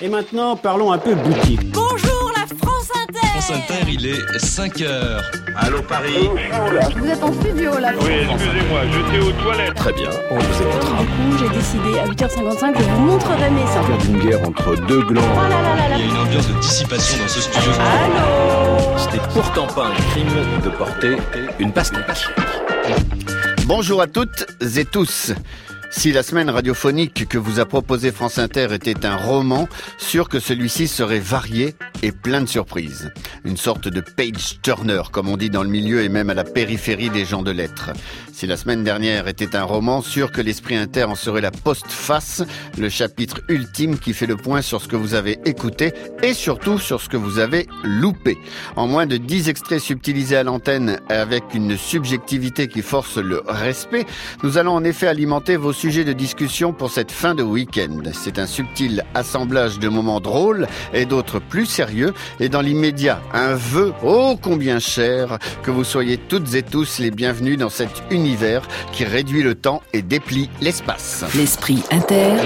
Et maintenant, parlons un peu boutique. Bonjour la France Inter France Inter, il est 5 heures. Allô Paris Vous êtes en studio là Oui, excusez-moi, j'étais aux toilettes. Très bien, on vous écoutera. Du coup, j'ai décidé à 8h55, je vous montrerai mes seins. Faire d'une guerre entre deux glands. Oh là là là là Il y a une ambiance de dissipation dans ce studio. Allô Ce n'est pourtant pas un crime de porter une pastèque. Bonjour à toutes et tous. Si la semaine radiophonique que vous a proposé France Inter était un roman, sûr que celui-ci serait varié et plein de surprises. Une sorte de page turner, comme on dit dans le milieu et même à la périphérie des gens de lettres. Si la semaine dernière était un roman, sûr que l'Esprit Inter en serait la postface, le chapitre ultime qui fait le point sur ce que vous avez écouté et surtout sur ce que vous avez loupé. En moins de 10 extraits subtilisés à l'antenne avec une subjectivité qui force le respect, nous allons en effet alimenter vos sujets de discussion pour cette fin de week-end. C'est un subtil assemblage de moments drôles et d'autres plus sérieux et dans l'immédiat, un vœu ô combien cher que vous soyez toutes et tous les bienvenus dans cet univers qui réduit le temps et déplie l'espace. L'esprit Inter.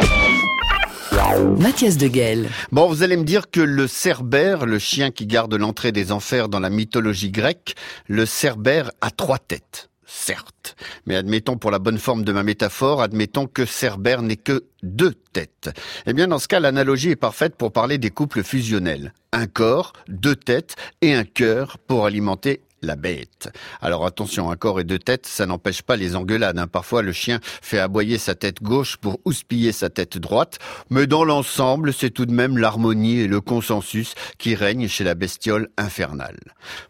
Mathias de Guel. Bon, vous allez me dire que le cerbère, le chien qui garde l'entrée des enfers dans la mythologie grecque, le cerbère a trois têtes. Certes. Mais admettons pour la bonne forme de ma métaphore, admettons que Cerbère n'est que deux têtes. Eh bien, dans ce cas, l'analogie est parfaite pour parler des couples fusionnels. Un corps, deux têtes et un cœur pour alimenter la bête. Alors attention, un corps et deux têtes, ça n'empêche pas les engueulades. hein. Parfois, le chien fait aboyer sa tête gauche pour houspiller sa tête droite, mais dans l'ensemble, c'est tout de même l'harmonie et le consensus qui règnent chez la bestiole infernale.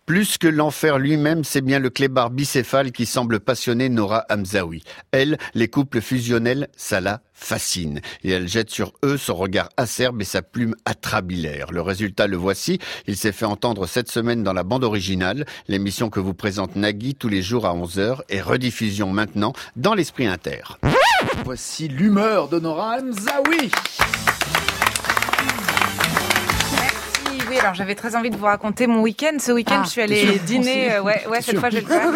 Plus que l'enfer lui-même, c'est bien le clébard bicéphale qui semble passionner Nora Hamzaoui. Elle, les couples fusionnels, ça fascine. Et elle jette sur eux son regard acerbe et sa plume atrabilaire. Le résultat, le voici. Il s'est fait entendre cette semaine dans la bande originale, l'émission que vous présente Nagui tous les jours à 11h et rediffusion maintenant dans l'Esprit Inter. Voici l'humeur de Nora Oui, alors j'avais très envie de vous raconter mon week-end. Ce week-end, Ah, je suis allée dîner. euh, ouais, ouais, cette fois, je vais le faire.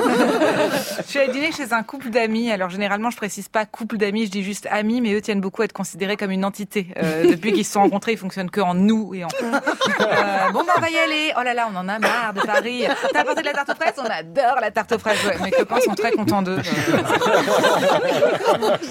je suis allée dîner chez un couple d'amis. Alors généralement, je précise pas couple d'amis, je dis juste amis, mais eux tiennent beaucoup à être considérés comme une entité. Euh, depuis qu'ils se sont rencontrés, ils fonctionnent que en nous et en. Euh, bon, ben, on va y aller. Oh là là, on en a marre de Paris. T'as apporté de la tarte aux fraises? On adore la tarte aux fraises. Ouais, mes copains sont très contents d'eux.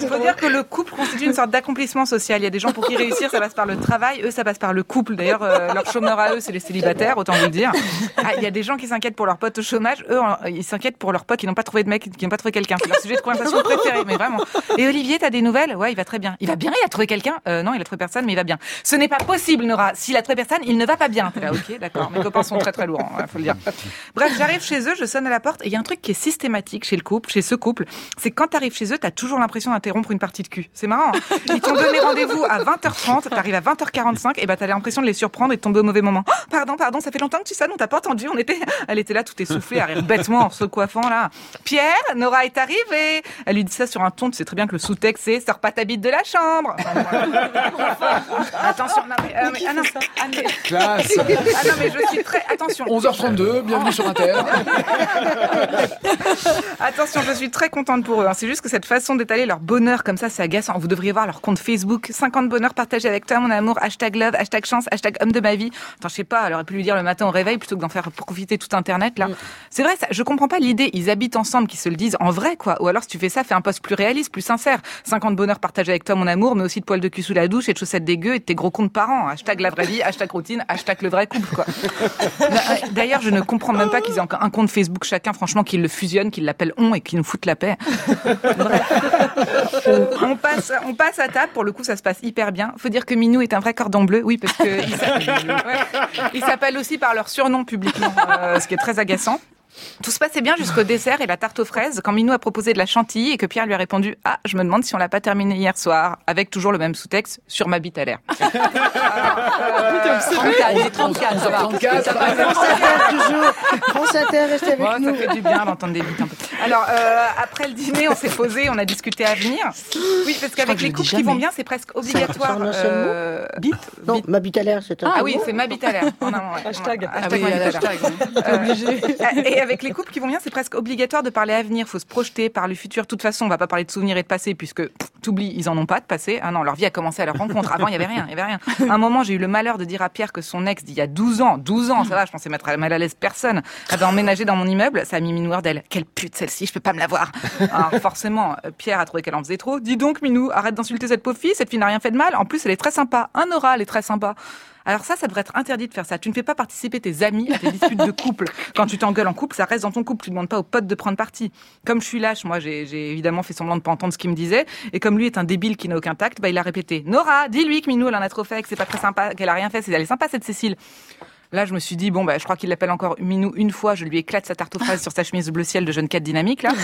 Il faut dire que le couple constitue une sorte d'accomplissement social. Il y a des gens pour qui réussir, ça passe par le travail. Eux, ça passe par le couple. D'ailleurs, leur chômeur à eux, c'est les célibataires, autant vous le dire. Ah, Il y a des gens qui s'inquiètent pour leurs potes au chômage. Eux, ils s'inquiètent pour leurs potes qui n'ont pas trouvé de mec, qui n'ont pas trouvé quelqu'un. C'est leur sujet de conversation préféré, mais vraiment. Et Olivier, t'as des nouvelles? Ouais, il va très bien. Il va bien, il a trouvé quelqu'un? Euh, Non, il a trouvé personne, mais il va bien. Ce n'est pas possible, Nora. S'il a trouvé personne, il ne va pas bien. Là, ok, d'accord. Mes copains sont très très lourds, il faut le dire. Bref, j'arrive chez eux, je sonne à la porte, et il y a un truc qui est systématique chez le couple, chez ce couple, c'est quand t'arrives chez eux, t'as toujours l'impression d'interrompre une partie de cul. C'est marrant. hein Ils t'ont donné rendez-vous à 20h30, t'arrives à 20h45, et bah t'as l'impression de les surprendre et de tomber au mauvais moment. Oh, pardon, pardon, ça fait longtemps que tu sonnes, on t'a pas entendu, on était, elle était là tout essoufflée, à rire bêtement en se coiffant là. Pierre, Nora est arrivée. Elle lui dit ça sur un ton, tu sais très bien que le sous-texte c'est sors pas ta bite de la chambre. Enfin, voilà. Attention, non mais, euh, mais- ah non, ah, mais- Classe. ah non mais je suis très, attention. 11h32, bienvenue sur Inter. Attention, je suis très contente pour eux. hein. C'est juste que cette façon d'étaler leur bonheur comme ça, c'est agaçant. Vous devriez voir leur compte Facebook. 50 bonheurs partagés avec toi, mon amour. Hashtag love, hashtag chance, hashtag homme de ma vie. Je sais pas, elle aurait pu lui dire le matin au réveil plutôt que d'en faire profiter tout Internet, là. C'est vrai, ça, je comprends pas l'idée. Ils habitent ensemble, qu'ils se le disent en vrai, quoi. Ou alors, si tu fais ça, fais un post plus réaliste, plus sincère. 50 bonheurs partagés avec toi, mon amour, mais aussi de poils de cul sous la douche et de chaussettes dégueu et de tes gros comptes parents. Hashtag la vraie vie, hashtag routine, hashtag le vrai couple, quoi. D'ailleurs, je ne comprends même pas qu'ils aient encore un compte Facebook chacun, franchement, qu'ils le fusionnent, qu'ils l'appellent on et qu'ils nous foutent la paix. On passe, on passe à table. Pour le coup, ça se passe hyper bien. Faut dire que Minou est un vrai cordon bleu. Oui, parce que il s'appelle ouais. Il s'appelle aussi par leur surnom publiquement, euh, ce qui est très agaçant. Tout se passait bien jusqu'au dessert et la tarte aux fraises quand Minou a proposé de la chantilly et que Pierre lui a répondu Ah, je me demande si on l'a pas terminé hier soir, avec toujours le même sous-texte sur ma bite à l'air. 34, il est 34, ça va. 34. toujours. France Inter, restez avec Bon, ça nous. fait du bien d'entendre des bites un peu. Alors, euh, après le dîner, on s'est posé, on a discuté à venir. Oui, parce qu'avec les le couples qui vont bien, c'est presque obligatoire. euh, Bite Non, ma bite à l'air, c'est un Ah oui, c'est ma bite à l'air. Hashtag. Hashtag bite. Euh, Obligé. Et avec les couples qui vont bien, c'est presque obligatoire de parler avenir. Faut se projeter par le futur. De toute façon, on va pas parler de souvenirs et de passé puisque T'oublies, ils en ont pas de passé. Ah non, leur vie a commencé à leur rencontre. Avant, il y avait rien, il y avait rien. Un moment, j'ai eu le malheur de dire à Pierre que son ex d'il y a 12 ans, 12 ans, ça va, je pensais mettre mal à l'aise personne, avait emménagé dans mon immeuble. Ça a mis Minou Wardel. Quelle pute celle-ci, je peux pas me la voir. Alors, forcément, euh, Pierre a trouvé qu'elle en faisait trop. Dis donc, Minou, arrête d'insulter cette pauvre fille. Cette fille n'a rien fait de mal. En plus, elle est très sympa. Un elle est très sympa. Alors ça, ça devrait être interdit de faire ça. Tu ne fais pas participer tes amis à tes disputes de couple. Quand tu t'engueules en couple, ça reste dans ton couple. Tu ne demandes pas aux potes de prendre parti. Comme je suis lâche, moi, j'ai évidemment fait semblant de pas entendre ce qu'il me disait. Et comme lui est un débile qui n'a aucun tact, bah, il a répété. Nora, dis-lui que Minou, elle en a trop fait, que c'est pas très sympa, qu'elle a rien fait. C'est- Elle est sympa, cette Cécile. Là, je me suis dit, bon, bah, je crois qu'il l'appelle encore Minou une fois. Je lui éclate sa tarte aux fraises sur sa chemise bleu ciel de jeune cadre dynamique, là.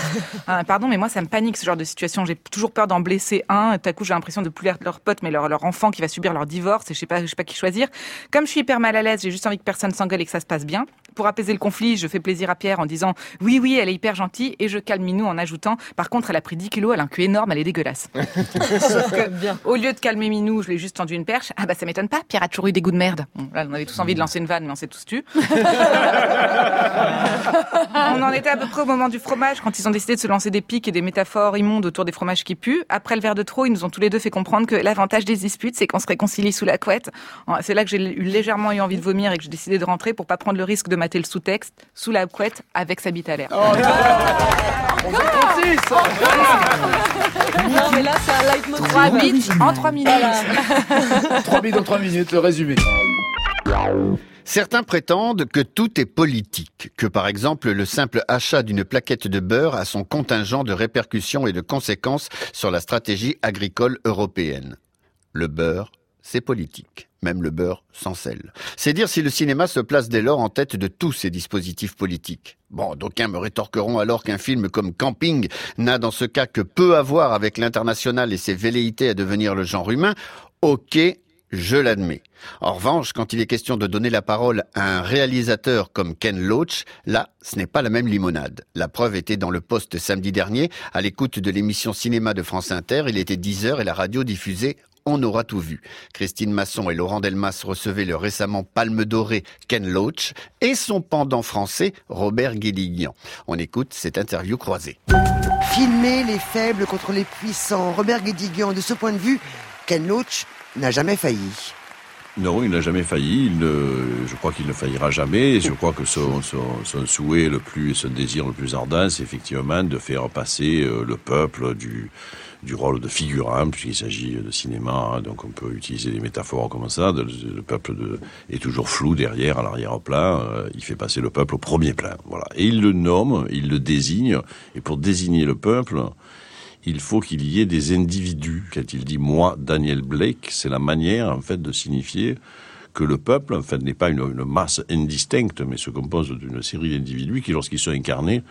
Euh, pardon, mais moi, ça me panique, ce genre de situation. J'ai toujours peur d'en blesser un. Tout à coup, j'ai l'impression de plus être leur pote, mais leur, leur enfant qui va subir leur divorce et je sais pas, je sais pas qui choisir. Comme je suis hyper mal à l'aise, j'ai juste envie que personne s'engueule et que ça se passe bien. Pour apaiser le conflit, je fais plaisir à Pierre en disant, oui, oui, elle est hyper gentille et je calme Minou en ajoutant, par contre, elle a pris 10 kilos, elle a un cul énorme, elle est dégueulasse. Sauf que, au lieu de calmer Minou, je lui ai juste tendu une perche. Ah bah ça m'étonne pas, Pierre a toujours eu des goûts de merde. Bon, là, on avait tous envie de lancer une vanne, mais on s'est tous tu. on en était à peu près au moment du fromage, quand ils ont décidé de se lancer des pics et des métaphores immondes autour des fromages qui puent. Après le verre de trop, ils nous ont tous les deux fait comprendre que l'avantage des disputes, c'est qu'on se réconcilie sous la couette. C'est là que j'ai eu légèrement eu envie de vomir et que j'ai décidé de rentrer pour pas prendre le risque de mater le sous-texte sous la couette avec sa bite à l'air. On concis, Non, mais là, c'est un leitmotiv. Trois bites en trois minutes. 3 minutes dans 3 minutes, le résumé. Certains prétendent que tout est politique, que par exemple le simple achat d'une plaquette de beurre a son contingent de répercussions et de conséquences sur la stratégie agricole européenne. Le beurre, c'est politique, même le beurre sans sel. C'est dire si le cinéma se place dès lors en tête de tous ces dispositifs politiques. Bon, d'aucuns me rétorqueront alors qu'un film comme Camping n'a dans ce cas que peu à voir avec l'international et ses velléités à devenir le genre humain. Ok, je l'admets. En revanche, quand il est question de donner la parole à un réalisateur comme Ken Loach, là, ce n'est pas la même limonade. La preuve était dans le poste samedi dernier, à l'écoute de l'émission Cinéma de France Inter. Il était 10 heures et la radio diffusait on aura tout vu. Christine Masson et Laurent Delmas recevaient le récemment Palme Doré Ken Loach et son pendant français Robert Guédiguian. On écoute cette interview croisée. Filmer les faibles contre les puissants. Robert Guédiguian, de ce point de vue, Ken Loach n'a jamais failli. Non, il n'a jamais failli. Je crois qu'il ne faillira jamais. Je crois que son, souhait le plus, son désir le plus ardent, c'est effectivement de faire passer euh, le peuple du, rôle de figurant, puisqu'il s'agit de cinéma, hein, donc on peut utiliser des métaphores comme ça. le peuple est toujours flou derrière, à l'arrière-plan. euh, il fait passer le peuple au premier plan. Voilà. Et il le nomme, il le désigne. Et pour désigner le peuple, il faut qu'il y ait des individus. Quand il dit moi, Daniel Blake, c'est la manière en fait de signifier que le peuple en fait n'est pas une, masse indistincte, mais se compose d'une série d'individus qui, lorsqu'ils sont incarnés,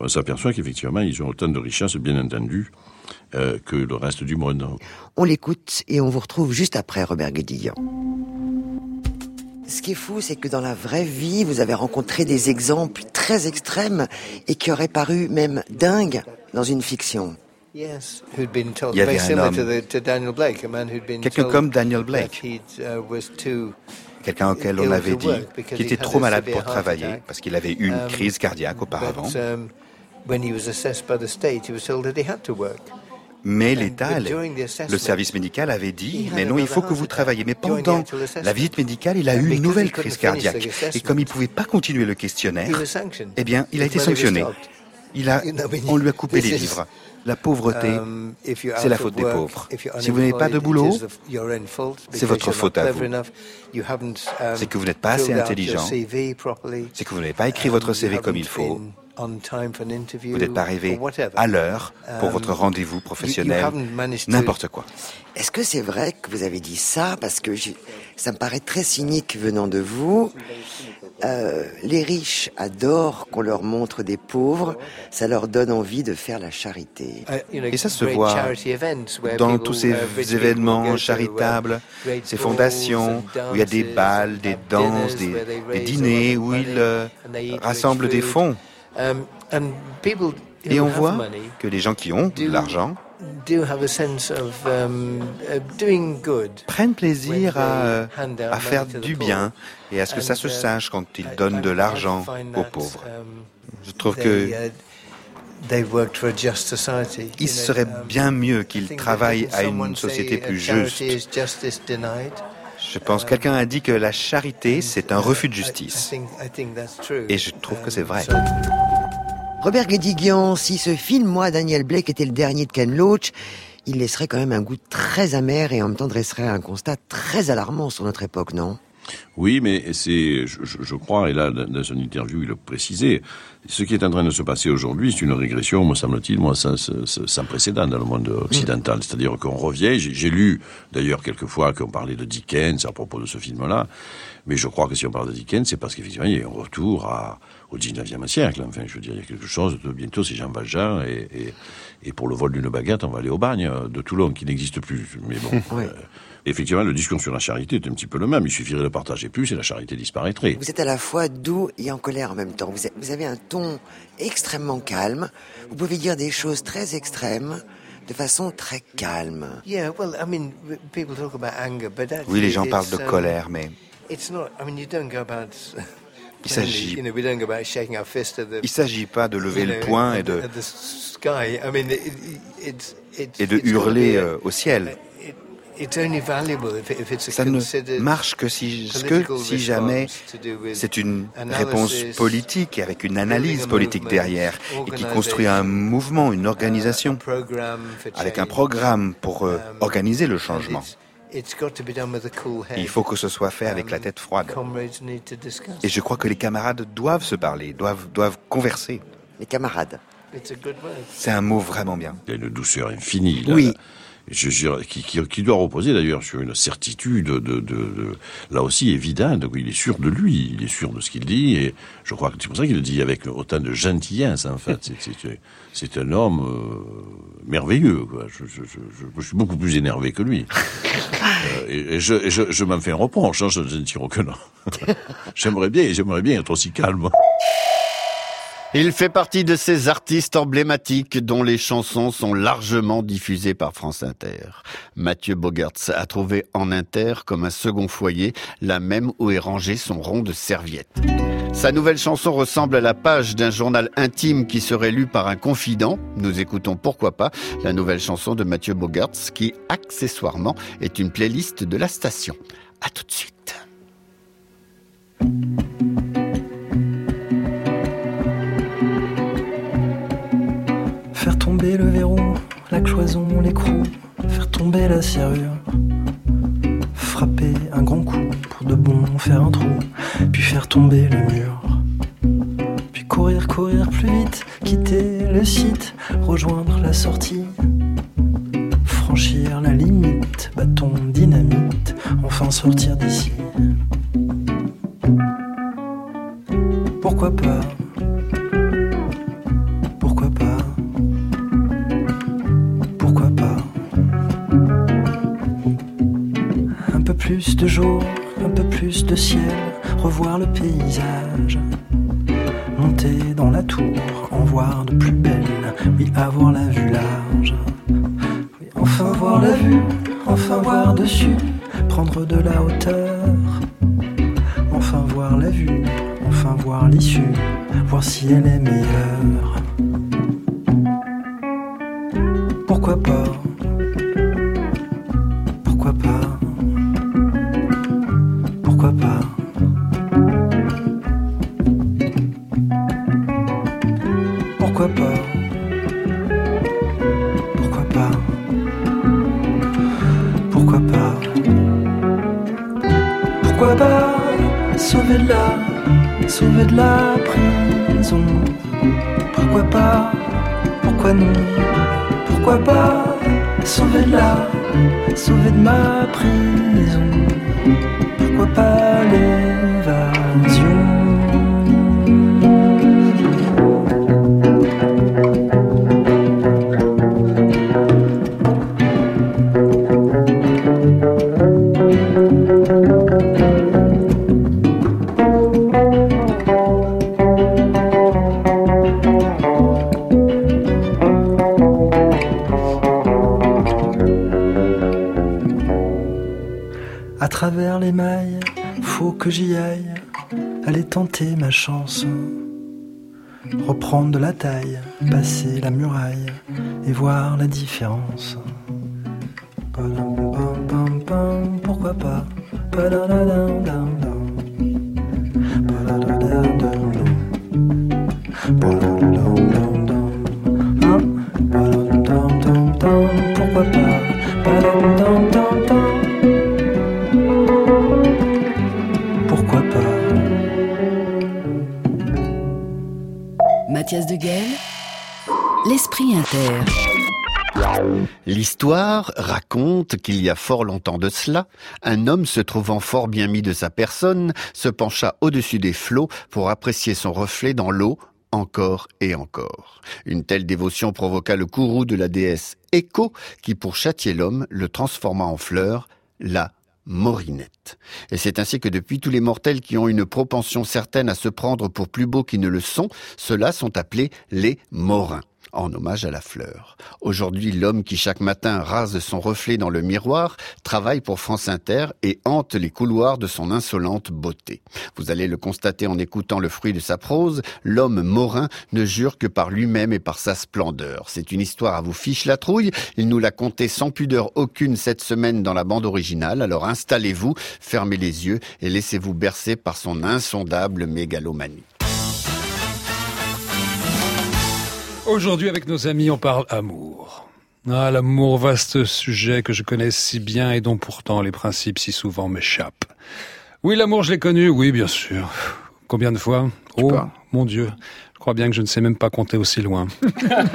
on s'aperçoit qu'effectivement ils ont autant de richesses, bien entendu, euh, que le reste du monde. On l'écoute et on vous retrouve juste après Robert Guédiguian. Ce qui est fou, c'est que dans la vraie vie, vous avez rencontré des exemples très extrêmes et qui auraient paru même dingues dans une fiction. Il y avait un homme, quelqu'un comme Daniel Blake, quelqu'un auquel on avait dit qu'il était trop malade pour travailler parce qu'il avait eu une crise cardiaque auparavant. Mais l'État, le service médical avait dit, mais non, il faut que vous travaillliez. Mais pendant la visite médicale, il a eu une nouvelle crise cardiaque. Et comme il ne pouvait pas continuer le questionnaire, eh bien, il a été sanctionné. Il a, on lui a coupé les vivres. La pauvreté, c'est la faute des pauvres. Si vous n'avez pas de boulot, c'est votre faute à vous. C'est que vous n'êtes pas assez intelligent. C'est que vous n'avez pas écrit votre CV comme il faut. Vous n'êtes pas arrivé à l'heure pour votre rendez-vous professionnel, n'importe quoi. Est-ce que c'est vrai que vous avez dit ça? Parce que ça me paraît très cynique venant de vous. Euh, les riches adorent qu'on leur montre des pauvres, ça leur donne envie de faire la charité. Et ça se voit dans tous ces événements charitables, ces fondations où il y a des balles, des danses, des, des dîners où ils euh, rassemblent des fonds. Et on voit que les gens qui ont de l'argent prennent plaisir à, à faire du bien et à ce que ça se sache quand ils donnent de l'argent aux pauvres. Je trouve que Il serait bien mieux qu'ils travaillent à une société plus juste. Je pense que quelqu'un a dit que la charité, c'est un refus de justice. Et je trouve que c'est vrai. Robert Guédiguian, si ce film, moi, Daniel Blake, était le dernier de Ken Loach, il laisserait quand même un goût très amer et en même temps dresserait un constat très alarmant sur notre époque, non? Oui, mais c'est, je, je, crois, et là, dans son interview, il le précisait, ce qui est en train de se passer aujourd'hui, c'est une régression, me semble-t-il, moi, sans, sans, précédent dans le monde occidental. C'est-à-dire qu'on revient, j'ai lu, d'ailleurs, quelquefois, qu'on parlait de Dickens à propos de ce film-là, mais je crois que si on parle de Dickens, c'est parce qu'effectivement, il y a un retour à, au 19e siècle. Enfin, je veux dire, il y a quelque chose de bientôt, c'est Jean Valjean, et, et, et pour le vol d'une baguette, on va aller au bagne de Toulon, qui n'existe plus. Mais bon. Euh, effectivement, le discours sur la charité est un petit peu le même. Il suffirait de partager plus et la charité disparaîtrait. Vous êtes à la fois doux et en colère en même temps. Vous avez un ton extrêmement calme. Vous pouvez dire des choses très extrêmes de façon très calme. Oui, les gens parlent de um, colère, mais il s'agit, il s'agit pas de lever le poing et de, et de hurler euh, au ciel. Ça ne marche que si, que si jamais c'est une réponse politique avec une analyse politique derrière et qui construit un mouvement, une organisation avec un programme pour euh, um, organiser le changement. Il faut que ce soit fait avec la tête froide. Et je crois que les camarades doivent se parler, doivent, doivent converser. Les camarades. C'est un mot vraiment bien. Il y a une douceur infinie. Oui je, qui, qui, qui, doit reposer d'ailleurs sur une certitude de, de, de, là aussi évidente. Donc il est sûr de lui, il est sûr de ce qu'il dit, et je crois que c'est pour ça qu'il le dit avec autant de gentillesse. En fait, c'est un homme euh, merveilleux. Quoi. Je, je, je, je, suis beaucoup plus énervé que lui, euh, et, je, je, je m'en fais un reproche. Hein, je, ne tire aucun. j'aimerais bien, j'aimerais bien être aussi calme. Il fait partie de ces artistes emblématiques dont les chansons sont largement diffusées par France Inter. Mathieu Bogertz a trouvé en Inter comme un second foyer, la même où est rangé son rond de serviette. Sa nouvelle chanson ressemble à la page d'un journal intime qui serait lu par un confident. Nous écoutons pourquoi pas la nouvelle chanson de Mathieu Bogertz qui, accessoirement, est une playlist de la station. À tout de suite. L'écrou, faire tomber la serrure, frapper un grand coup pour de bon faire un trou, puis faire tomber le mur. Puis courir, courir plus vite, quitter le site, rejoindre la sortie, franchir la limite, bâton dynamite, enfin sortir d'ici. Pourquoi pas? Plus de jour, un peu plus de ciel, revoir le paysage. Monter dans la tour, en voir de plus belle, oui, avoir la vue large. Oui, enfin voir la vue, enfin voir dessus, prendre de la hauteur. Enfin voir la vue, enfin voir l'issue, voir si elle est meilleure. Pourquoi pas? sauvé de ma prison. Reprendre de la taille, passer la muraille et voir la différence. L'histoire raconte qu'il y a fort longtemps de cela, un homme se trouvant fort bien mis de sa personne, se pencha au-dessus des flots pour apprécier son reflet dans l'eau encore et encore. Une telle dévotion provoqua le courroux de la déesse Écho, qui pour châtier l'homme le transforma en fleur, la Morinette. Et c'est ainsi que depuis tous les mortels qui ont une propension certaine à se prendre pour plus beaux qu'ils ne le sont, ceux-là sont appelés les Morins en hommage à la fleur. Aujourd'hui, l'homme qui chaque matin rase son reflet dans le miroir travaille pour France Inter et hante les couloirs de son insolente beauté. Vous allez le constater en écoutant le fruit de sa prose, l'homme morin ne jure que par lui-même et par sa splendeur. C'est une histoire à vous fiche la trouille, il nous l'a conté sans pudeur aucune cette semaine dans la bande originale, alors installez-vous, fermez les yeux et laissez-vous bercer par son insondable mégalomanie. Aujourd'hui, avec nos amis, on parle amour. Ah, l'amour, vaste sujet que je connais si bien et dont pourtant les principes si souvent m'échappent. Oui, l'amour, je l'ai connu, oui, bien sûr. Combien de fois? Oh, mon Dieu. Je crois bien que je ne sais même pas compter aussi loin.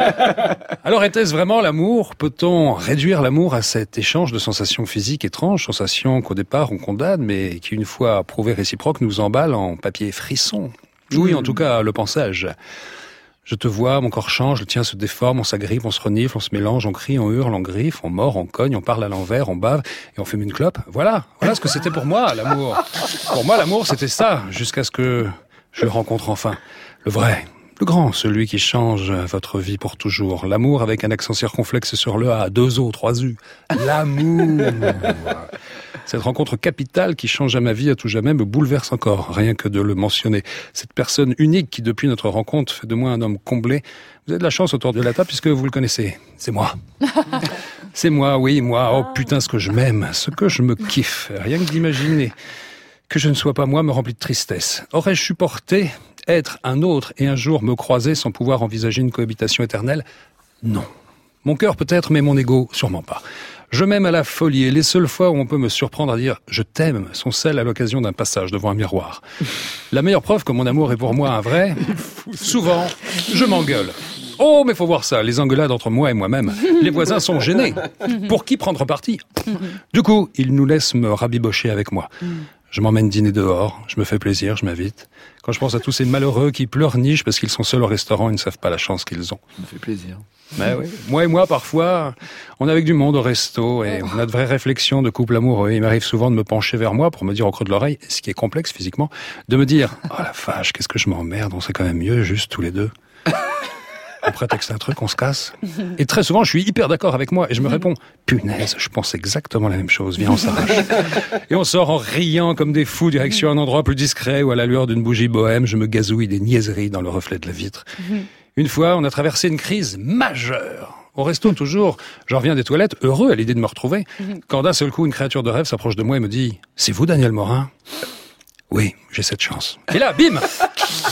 Alors, était-ce vraiment l'amour? Peut-on réduire l'amour à cet échange de sensations physiques étranges, sensations qu'au départ on condamne, mais qui, une fois prouvées réciproques, nous emballent en papier frisson? Oui, en tout cas, le pensage. Je te vois, mon corps change, le tien se déforme, on s'agrippe, on se renifle, on se mélange, on crie, on hurle, on griffe, on mord, on cogne, on parle à l'envers, on bave et on fume une clope. Voilà, voilà ce que c'était pour moi, l'amour. Pour moi, l'amour, c'était ça, jusqu'à ce que je rencontre enfin. Le vrai, le grand, celui qui change votre vie pour toujours. L'amour avec un accent circonflexe sur le A, deux O, trois U. L'amour. Cette rencontre capitale qui change à ma vie à tout jamais me bouleverse encore, rien que de le mentionner. Cette personne unique qui, depuis notre rencontre, fait de moi un homme comblé. Vous avez de la chance autour de la table puisque vous le connaissez. C'est moi. C'est moi, oui, moi. Oh putain, ce que je m'aime, ce que je me kiffe. Rien que d'imaginer que je ne sois pas moi me remplit de tristesse. Aurais-je supporté être un autre et un jour me croiser sans pouvoir envisager une cohabitation éternelle? Non. Mon cœur peut-être, mais mon ego sûrement pas. Je m'aime à la folie et les seules fois où on peut me surprendre à dire je t'aime sont celles à l'occasion d'un passage devant un miroir. La meilleure preuve que mon amour est pour moi un vrai, souvent, je m'engueule. Oh, mais faut voir ça, les engueulades entre moi et moi-même. Les voisins sont gênés. Pour qui prendre parti? Du coup, ils nous laissent me rabibocher avec moi. Je m'emmène dîner dehors, je me fais plaisir, je m'invite. Quand je pense à tous ces malheureux qui pleurnichent parce qu'ils sont seuls au restaurant, ils ne savent pas la chance qu'ils ont. Ça me fait plaisir. Ben oui. Moi et moi, parfois, on est avec du monde au resto et on a de vraies réflexions de couple amoureux. Il m'arrive souvent de me pencher vers moi pour me dire au creux de l'oreille, ce qui est complexe physiquement, de me dire, oh la vache, qu'est-ce que je m'emmerde, on serait quand même mieux juste tous les deux. Au prétexte d'un truc, on se casse. Et très souvent, je suis hyper d'accord avec moi et je me réponds, punaise, je pense exactement la même chose, viens, on s'arrache. Et on sort en riant comme des fous direction un endroit plus discret où à la lueur d'une bougie bohème, je me gazouille des niaiseries dans le reflet de la vitre. Une fois, on a traversé une crise majeure. Au resto, toujours, je reviens des toilettes, heureux à l'idée de me retrouver, quand d'un seul coup, une créature de rêve s'approche de moi et me dit « C'est vous, Daniel Morin ?» Oui, j'ai cette chance. Et là, bim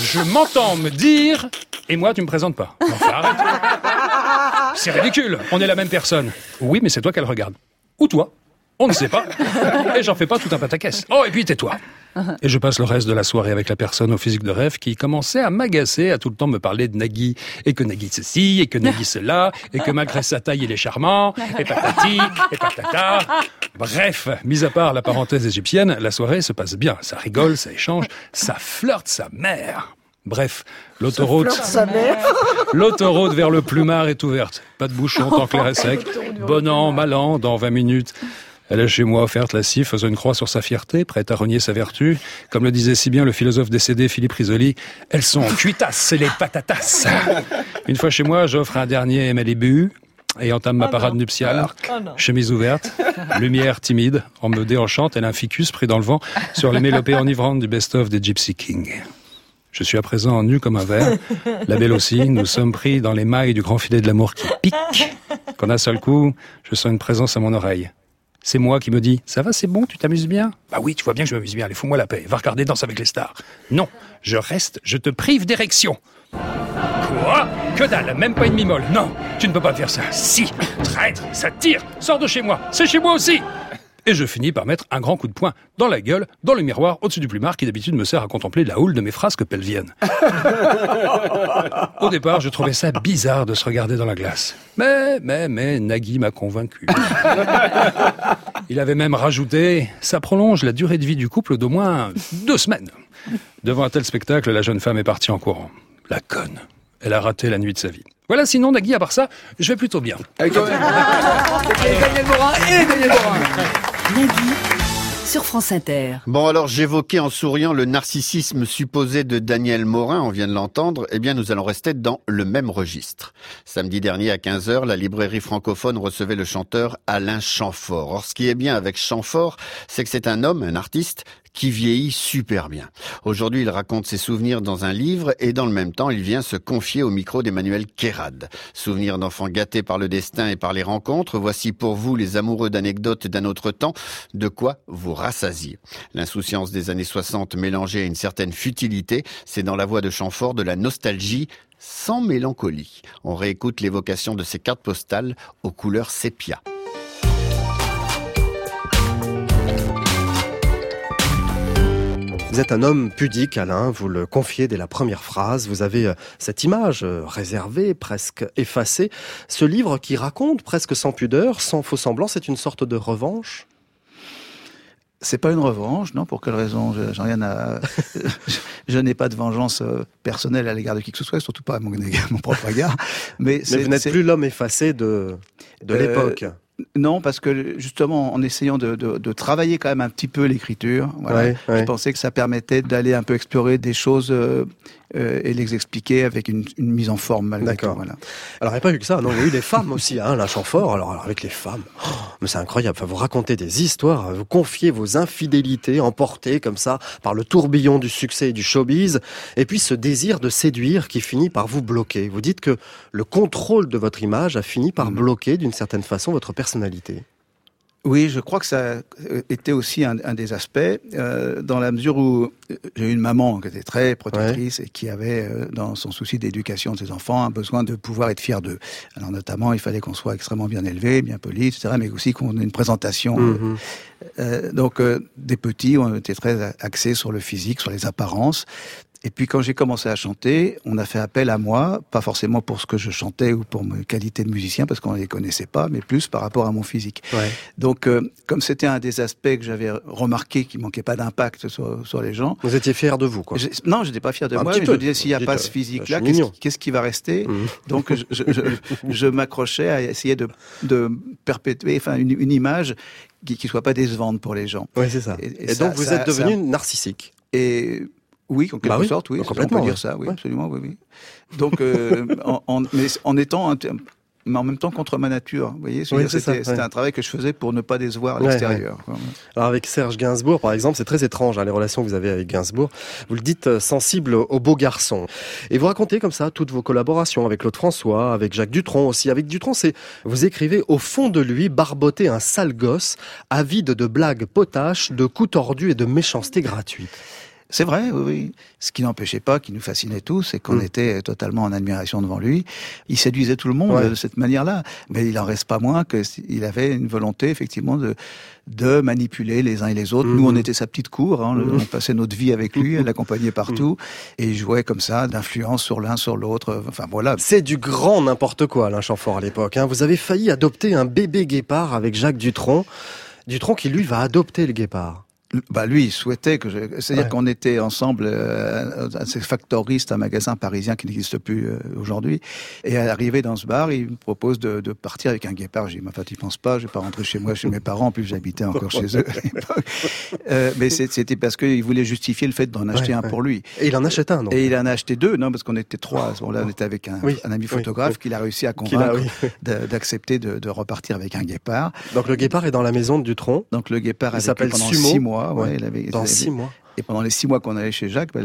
Je m'entends me dire « Et moi, tu me présentes pas. » Enfin. C'est ridicule, on est la même personne. Oui, mais c'est toi qu'elle regarde. Ou toi. On ne sait pas. Et j'en fais pas tout un pataquès. Oh, et puis tais-toi. Et je passe le reste de la soirée avec la personne au physique de rêve qui commençait à m'agacer, à tout le temps me parler de Nagui, et que Nagui ceci, et que Nagui cela, et que malgré sa taille il est charmant, et patati, et patata. Bref, mis à part la parenthèse égyptienne, la soirée se passe bien. Ça rigole, ça échange, ça flirte sa mère. Bref, l'autoroute, flirte sa mère. l'autoroute vers le plumard est ouverte. Pas de bouchon tant clair et sec. Bon an, mal an, dans 20 minutes. Elle est chez moi offerte lascive, faisant une croix sur sa fierté, prête à renier sa vertu. Comme le disait si bien le philosophe décédé Philippe Risoli, elles sont cuitasses, c'est les patatas. Une fois chez moi, j'offre un dernier Malibu et entame ma parade nuptiale. Chemise ouverte, lumière timide, en me déhanchant, tel un ficus pris dans le vent sur les mélopées enivrantes du best-of des Gypsy King. Je suis à présent nu comme un verre. La belle aussi. Nous sommes pris dans les mailles du grand filet de l'amour qui pique. Qu'en un seul coup, je sens une présence à mon oreille. C'est moi qui me dis Ça va, c'est bon, tu t'amuses bien? Bah oui, tu vois bien que je m'amuse bien. Allez, fous-moi la paix. Va regarder Danse avec les stars. Non, je reste, je te prive d'érection. Quoi? Que dalle, même pas une mimole. Non, tu ne peux pas faire ça. Si, traître, ça tire. Sors de chez moi. C'est chez moi aussi. Et je finis par mettre un grand coup de poing dans la gueule, dans le miroir, au-dessus du plumard qui d'habitude me sert à contempler la houle de mes frasques pelviennes. Au départ, je trouvais ça bizarre de se regarder dans la glace. Mais, mais, mais, Nagui m'a convaincu. Il avait même rajouté, ça prolonge la durée de vie du couple d'au moins deux semaines. Devant un tel spectacle, la jeune femme est partie en courant. La conne. Elle a raté la nuit de sa vie. Voilà, sinon, Nagui, à part ça, je vais plutôt bien. Avec Daniel Morin et Daniel Morin. Bon, alors j'évoquais en souriant le narcissisme supposé de Daniel Morin, on vient de l'entendre. Eh bien, nous allons rester dans le même registre. Samedi dernier à 15h, la librairie francophone recevait le chanteur Alain Chamfort. Or, ce qui est bien avec Chamfort, c'est que c'est un homme, un artiste, qui vieillit super bien. Aujourd'hui, il raconte ses souvenirs dans un livre et dans le même temps, il vient se confier au micro d'Emmanuel Kérad. Souvenirs d'enfants gâtés par le destin et par les rencontres, voici pour vous les amoureux d'anecdotes d'un autre temps, de quoi vous rassasier. L'insouciance des années 60 mélangée à une certaine futilité, c'est dans la voix de Chamfort de la nostalgie sans mélancolie. On réécoute l'évocation de ces cartes postales aux couleurs sépia. Vous êtes un homme pudique, Alain, vous le confiez dès la première phrase. Vous avez euh, cette image euh, réservée, presque effacée. Ce livre qui raconte presque sans pudeur, sans faux semblant, c'est une sorte de revanche? C'est pas une revanche, non Pour quelle raison? J'en rien à. je n'ai pas de vengeance euh, personnelle à l'égard de qui que ce soit, surtout pas à mon, mon propre égard. Mais, Mais vous n'êtes plus l'homme effacé de, de euh, l'époque. Non, parce que justement, en essayant de, de, de travailler quand même un petit peu l'écriture, voilà, ouais, ouais. je pensais que ça permettait d'aller un peu explorer des choses euh, et les expliquer avec une, une, mise en forme malgré D'accord. tout. Voilà. Alors, il n'y a pas eu que ça. Non, il y a eu des femmes aussi, hein, lâchant fort. Alors, alors, avec les femmes, oh, mais c'est incroyable. Enfin, vous racontez des histoires, vous confiez vos infidélités emportées comme ça par le tourbillon du succès et du showbiz, et puis ce désir de séduire qui finit par vous bloquer. Vous dites que le contrôle de votre image a fini par mmh. bloquer d'une certaine façon votre personnalité. Oui, je crois que ça était aussi un, un des aspects, euh, dans la mesure où j'ai eu une maman qui était très protectrice ouais. et qui avait, euh, dans son souci d'éducation de ses enfants, un besoin de pouvoir être fier d'eux. Alors notamment, il fallait qu'on soit extrêmement bien élevé, bien poli, etc., mais aussi qu'on ait une présentation. Mmh. Euh, euh, donc, des petits, on était très axés sur le physique, sur les apparences. Et puis quand j'ai commencé à chanter, on a fait appel à moi, pas forcément pour ce que je chantais ou pour mes qualités de musicien, parce qu'on ne les connaissait pas, mais plus par rapport à mon physique. Ouais. Donc euh, comme c'était un des aspects que j'avais remarqué qui manquait pas d'impact sur, sur, les gens. Vous étiez fier de vous, quoi Non, je n'étais pas fier de un moi, mais peu. je disais s'il n'y a pas ce physique-là, qu'est-ce qui, qu qui va rester mmh. Donc je, je, je, je m'accrochais à essayer de, de perpétuer enfin, une, une image qui ne soit pas décevante pour les gens. Oui, c'est ça. Et, et, et ça, donc vous ça, êtes devenu narcissique. Et oui, en quelque bah oui, sorte, oui. Complètement, on peut dire ça, oui, ouais. absolument, oui, oui. Donc, euh, en, en, mais en étant, un, mais en même temps contre ma nature. Vous voyez, oui, c'était ouais. un travail que je faisais pour ne pas décevoir à l'extérieur. Alors avec Serge Gainsbourg, par exemple, c'est très étrange hein, les relations que vous avez avec Gainsbourg. Vous le dites euh, sensible au beau garçon, et vous racontez comme ça toutes vos collaborations avec Claude François, avec Jacques Dutronc aussi. Avec Dutronc, c'est vous écrivez au fond de lui barboter un sale gosse, avide de blagues potaches, de coups tordus et de méchanceté gratuite. C'est vrai, oui, oui. Ce qui n'empêchait pas, qui nous fascinait tous, c'est qu'on mmh. était totalement en admiration devant lui. Il séduisait tout le monde ouais. de cette manière-là, mais il en reste pas moins qu'il avait une volonté effectivement de de manipuler les uns et les autres. Mmh. Nous, on était sa petite cour, hein, mmh. on passait notre vie avec lui, l'accompagnait partout, et il jouait comme ça, d'influence sur l'un sur l'autre. Enfin voilà. C'est du grand n'importe quoi, Alain Chamfort à l'époque. Hein. Vous avez failli adopter un bébé guépard avec Jacques Dutronc. Dutronc qui lui va adopter le guépard bah lui, il souhaitait que je... C'est-à-dire ouais. qu'on était ensemble euh, à ces factoristes, un magasin parisien qui n'existe plus euh, aujourd'hui. Et arrivé dans ce bar, il me propose de, de partir avec un guépard. J'ai dit, enfin, tu penses pas, je vais pas rentrer chez moi, chez mes parents. En plus, j'habitais encore chez eux euh, mais c'était parce qu'il voulait justifier le fait d'en acheter ouais, un ouais. pour lui. Et il en achète un, non Et il en a acheté deux, non, parce qu'on était trois. À ce moment-là, on était avec un, oui. un ami photographe oui. qu'il a réussi à convaincre d'accepter de, de, repartir avec un guépard. Donc le guépard est dans la maison de Dutronc. Donc le guépard il s'appelle pendant Sumo. six mois. Ouais, il avait, il dans avait, six mois. Et pendant les six mois qu'on allait chez Jacques, bah,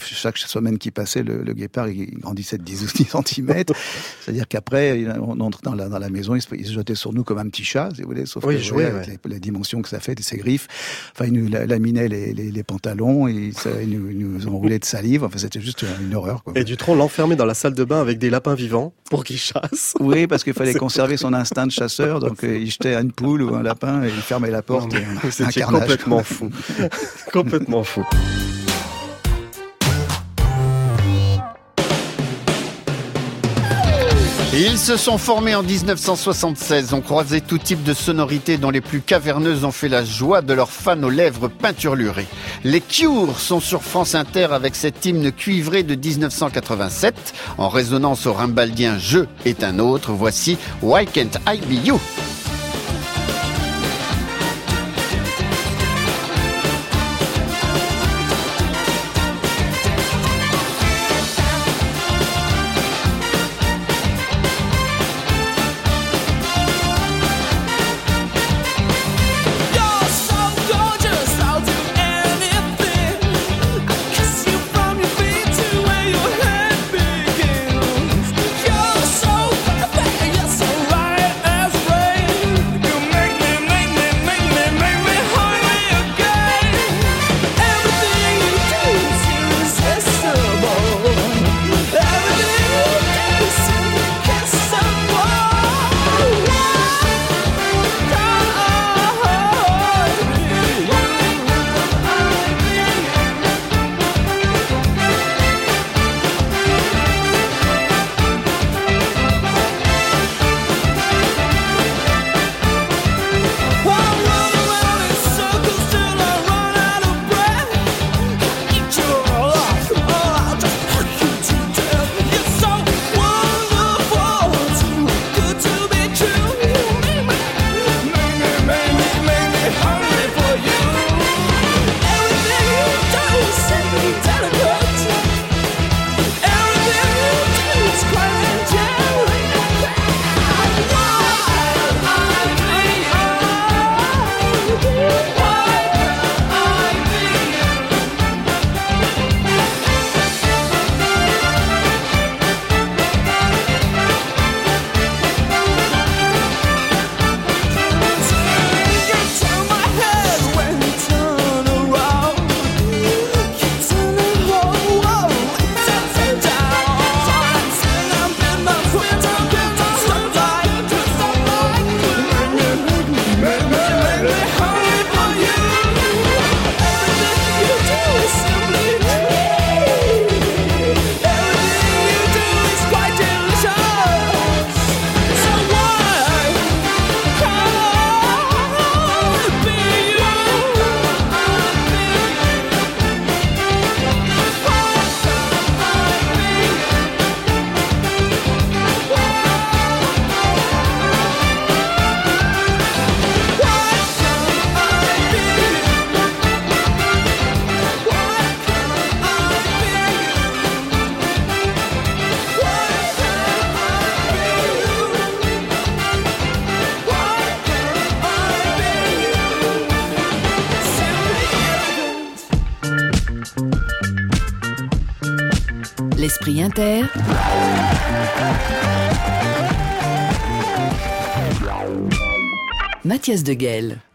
chaque semaine qui passait, le, guépard il grandissait de 10 ou 10 cm. C'est-à-dire qu'après, on entre dans la, dans la maison, il se, jetait sur nous comme un petit chat, si vous voulez, sauf oui, que jouer, avec les, dimensions que ça fait, ses griffes. Enfin, il nous laminait les, les, les pantalons, il, il, nous, il nous enroulait de salive. Enfin, c'était juste une horreur. Quoi. Et Dutron l'enfermait dans la salle de bain avec des lapins vivants pour qu'il chasse. Oui, parce qu'il fallait conserver son instinct de chasseur, donc euh, il jetait une poule ou un lapin et il fermait la porte. C'était complètement fou. complètement Ils se sont formés en 1976, ont croisé tout type de sonorités dont les plus caverneuses ont fait la joie de leurs fans aux lèvres peinturlurées. Les Cures sont sur France Inter avec cet hymne cuivré de 1987, en résonance au rimbaldien Je est un autre. Voici Why Can't I Be You?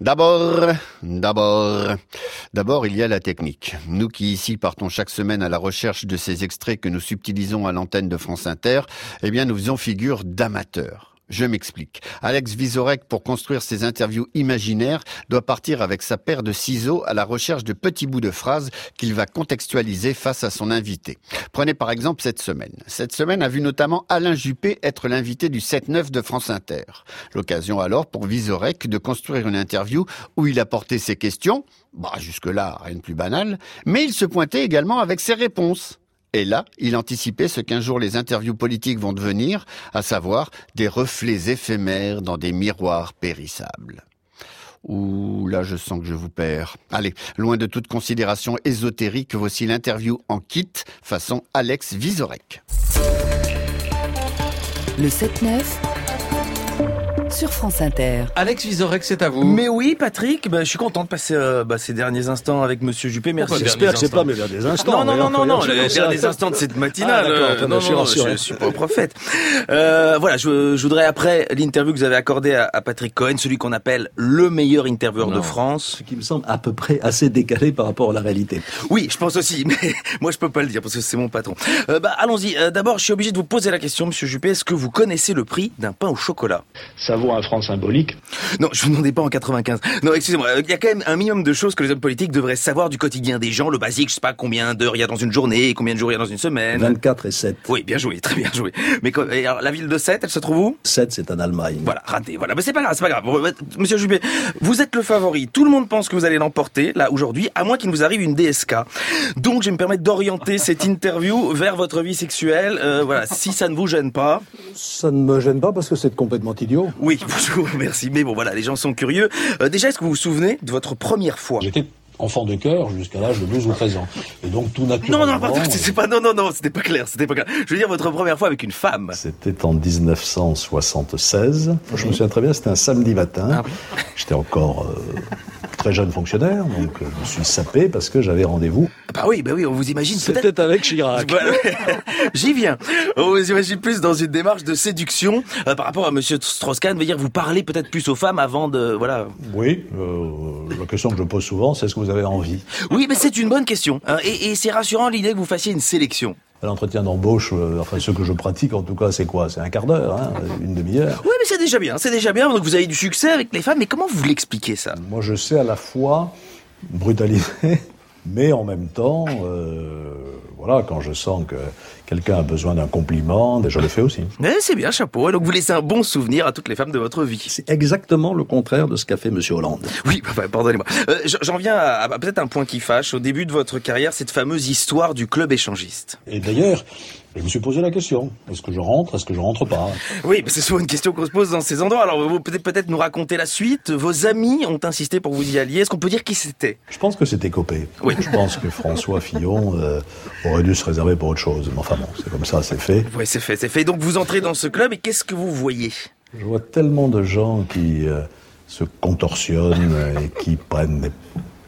D'abord, d'abord, d'abord, il y a la technique. Nous qui ici partons chaque semaine à la recherche de ces extraits que nous subtilisons à l'antenne de France Inter, eh bien, nous faisons figure d'amateurs. Je m'explique. Alex Vizorek, pour construire ses interviews imaginaires, doit partir avec sa paire de ciseaux à la recherche de petits bouts de phrases qu'il va contextualiser face à son invité. Prenez par exemple cette semaine. Cette semaine a vu notamment Alain Juppé être l'invité du 7-9 de France Inter. L'occasion alors pour Vizorek de construire une interview où il apportait ses questions, bah jusque-là rien de plus banal, mais il se pointait également avec ses réponses. Et là, il anticipait ce qu'un jour les interviews politiques vont devenir, à savoir des reflets éphémères dans des miroirs périssables. Ouh, là, je sens que je vous perds. Allez, loin de toute considération ésotérique, voici l'interview en kit façon Alex Vizorek. Le 7-9 sur France Inter. Alex Vizorek, c'est à vous. Mais oui, Patrick, bah, je suis content de passer euh, bah, ces derniers instants avec Monsieur Juppé. Merci. J'espère que c'est pas mes derniers instants. Non, non, non, non, non, les les derniers instants de cette matinale. Ah, euh, non, je suis non, rassuré. je suis pas prophète. Euh, voilà, je, je voudrais après l'interview que vous avez accordée à, à Patrick Cohen, celui qu'on appelle le meilleur intervieweur de. France. Ce qui me semble à peu près assez décalé par rapport à la réalité. Oui, je pense aussi, mais moi je peux pas le dire parce que c'est mon patron. Euh, bah allons-y. Euh, D'abord, je suis obligé de vous poser la question, Monsieur Juppé, est-ce que vous connaissez le prix d'un pain au chocolat? Ça vaut un franc symbolique. Non, je vous demandais pas en 95. Non, excusez-moi. euh, Il y a quand même un minimum de choses que les hommes politiques devraient savoir du quotidien des gens. Le basique, je sais pas combien d'heures il y a dans une journée, combien de jours il y a dans une semaine. 24 et 7. Oui, bien joué, très bien joué. Mais quoi- et alors, la ville de Sète, elle se trouve où? 7, c'est en Allemagne. Voilà, raté. Voilà, mais c'est pas grave, c'est pas grave. Bon, bah, Monsieur Juppé, vous êtes le favori. Tout le monde pense que vous allez l'emporter là aujourd'hui, à moins qu'il ne vous arrive une DSK. Donc, je vais me permettre d'orienter cette interview vers votre vie sexuelle. Euh, voilà, si ça ne vous gêne pas. Ça ne me gêne pas parce que c'est complètement idiot. Oui, bonjour, merci. Mais bon, voilà, les gens sont curieux. Euh, déjà, est-ce que vous vous souvenez de votre première fois? Enfant de cœur jusqu'à l'âge de 12 ou 13 ans. Et donc tout naturellement... Non, non, pardon, c'est pas, non, non, non, c'était pas clair, c'était pas clair. Je veux dire votre première fois avec une femme. C'était en 1976. Je me souviens très bien, c'était un samedi matin. J'étais encore euh, très jeune fonctionnaire, donc euh, je me suis sapé parce que j'avais rendez-vous. Bah oui, bah oui, on vous imagine peut-être. C'était avec Chirac. J'y viens. On vous imagine plus dans une démarche de séduction euh, par rapport à Monsieur Strauss-Kahn. Dire vous parlez peut-être plus aux femmes avant de voilà. Oui, euh, la question que je pose souvent, c'est est-ce que vous avez envie Oui, mais c'est une bonne question. hein, et et c'est rassurant l'idée que vous fassiez une sélection. L'entretien d'embauche, euh, enfin ce que je pratique en tout cas, c'est quoi? C'est un quart d'heure, hein, une demi-heure. Oui, mais c'est déjà bien, c'est déjà bien. Donc vous avez du succès avec les femmes. Mais comment vous l'expliquez ça? Moi, je sais à la fois brutaliser, mais en même temps, euh, voilà, quand je sens que quelqu'un a besoin d'un compliment, je le fais aussi. Mais c'est bien, chapeau. Donc vous laissez un bon souvenir à toutes les femmes de votre vie. C'est exactement le contraire de ce qu'a fait Monsieur Hollande. Oui, enfin, pardonnez-moi. Euh, j'en- J'en viens à, à peut-être un point qui fâche. Au début de votre carrière, cette fameuse histoire du club échangiste. Et d'ailleurs, je me suis posé la question est-ce que je rentre Est-ce que je rentre pas? Oui, c'est souvent une question qu'on se pose dans ces endroits. Alors, vous pouvez peut-être nous raconter la suite. Vos amis ont insisté pour vous y allier. Est-ce qu'on peut dire qui c'était? Je pense que c'était copé. Oui. Je pense que François Fillon euh, aurait dû se réserver pour autre chose. Mais enfin bon, c'est comme ça, c'est fait. Oui, c'est fait, c'est fait. Donc, vous entrez dans ce club et qu'est-ce que vous voyez? Je vois tellement de gens qui euh, se contorsionnent et qui prennent des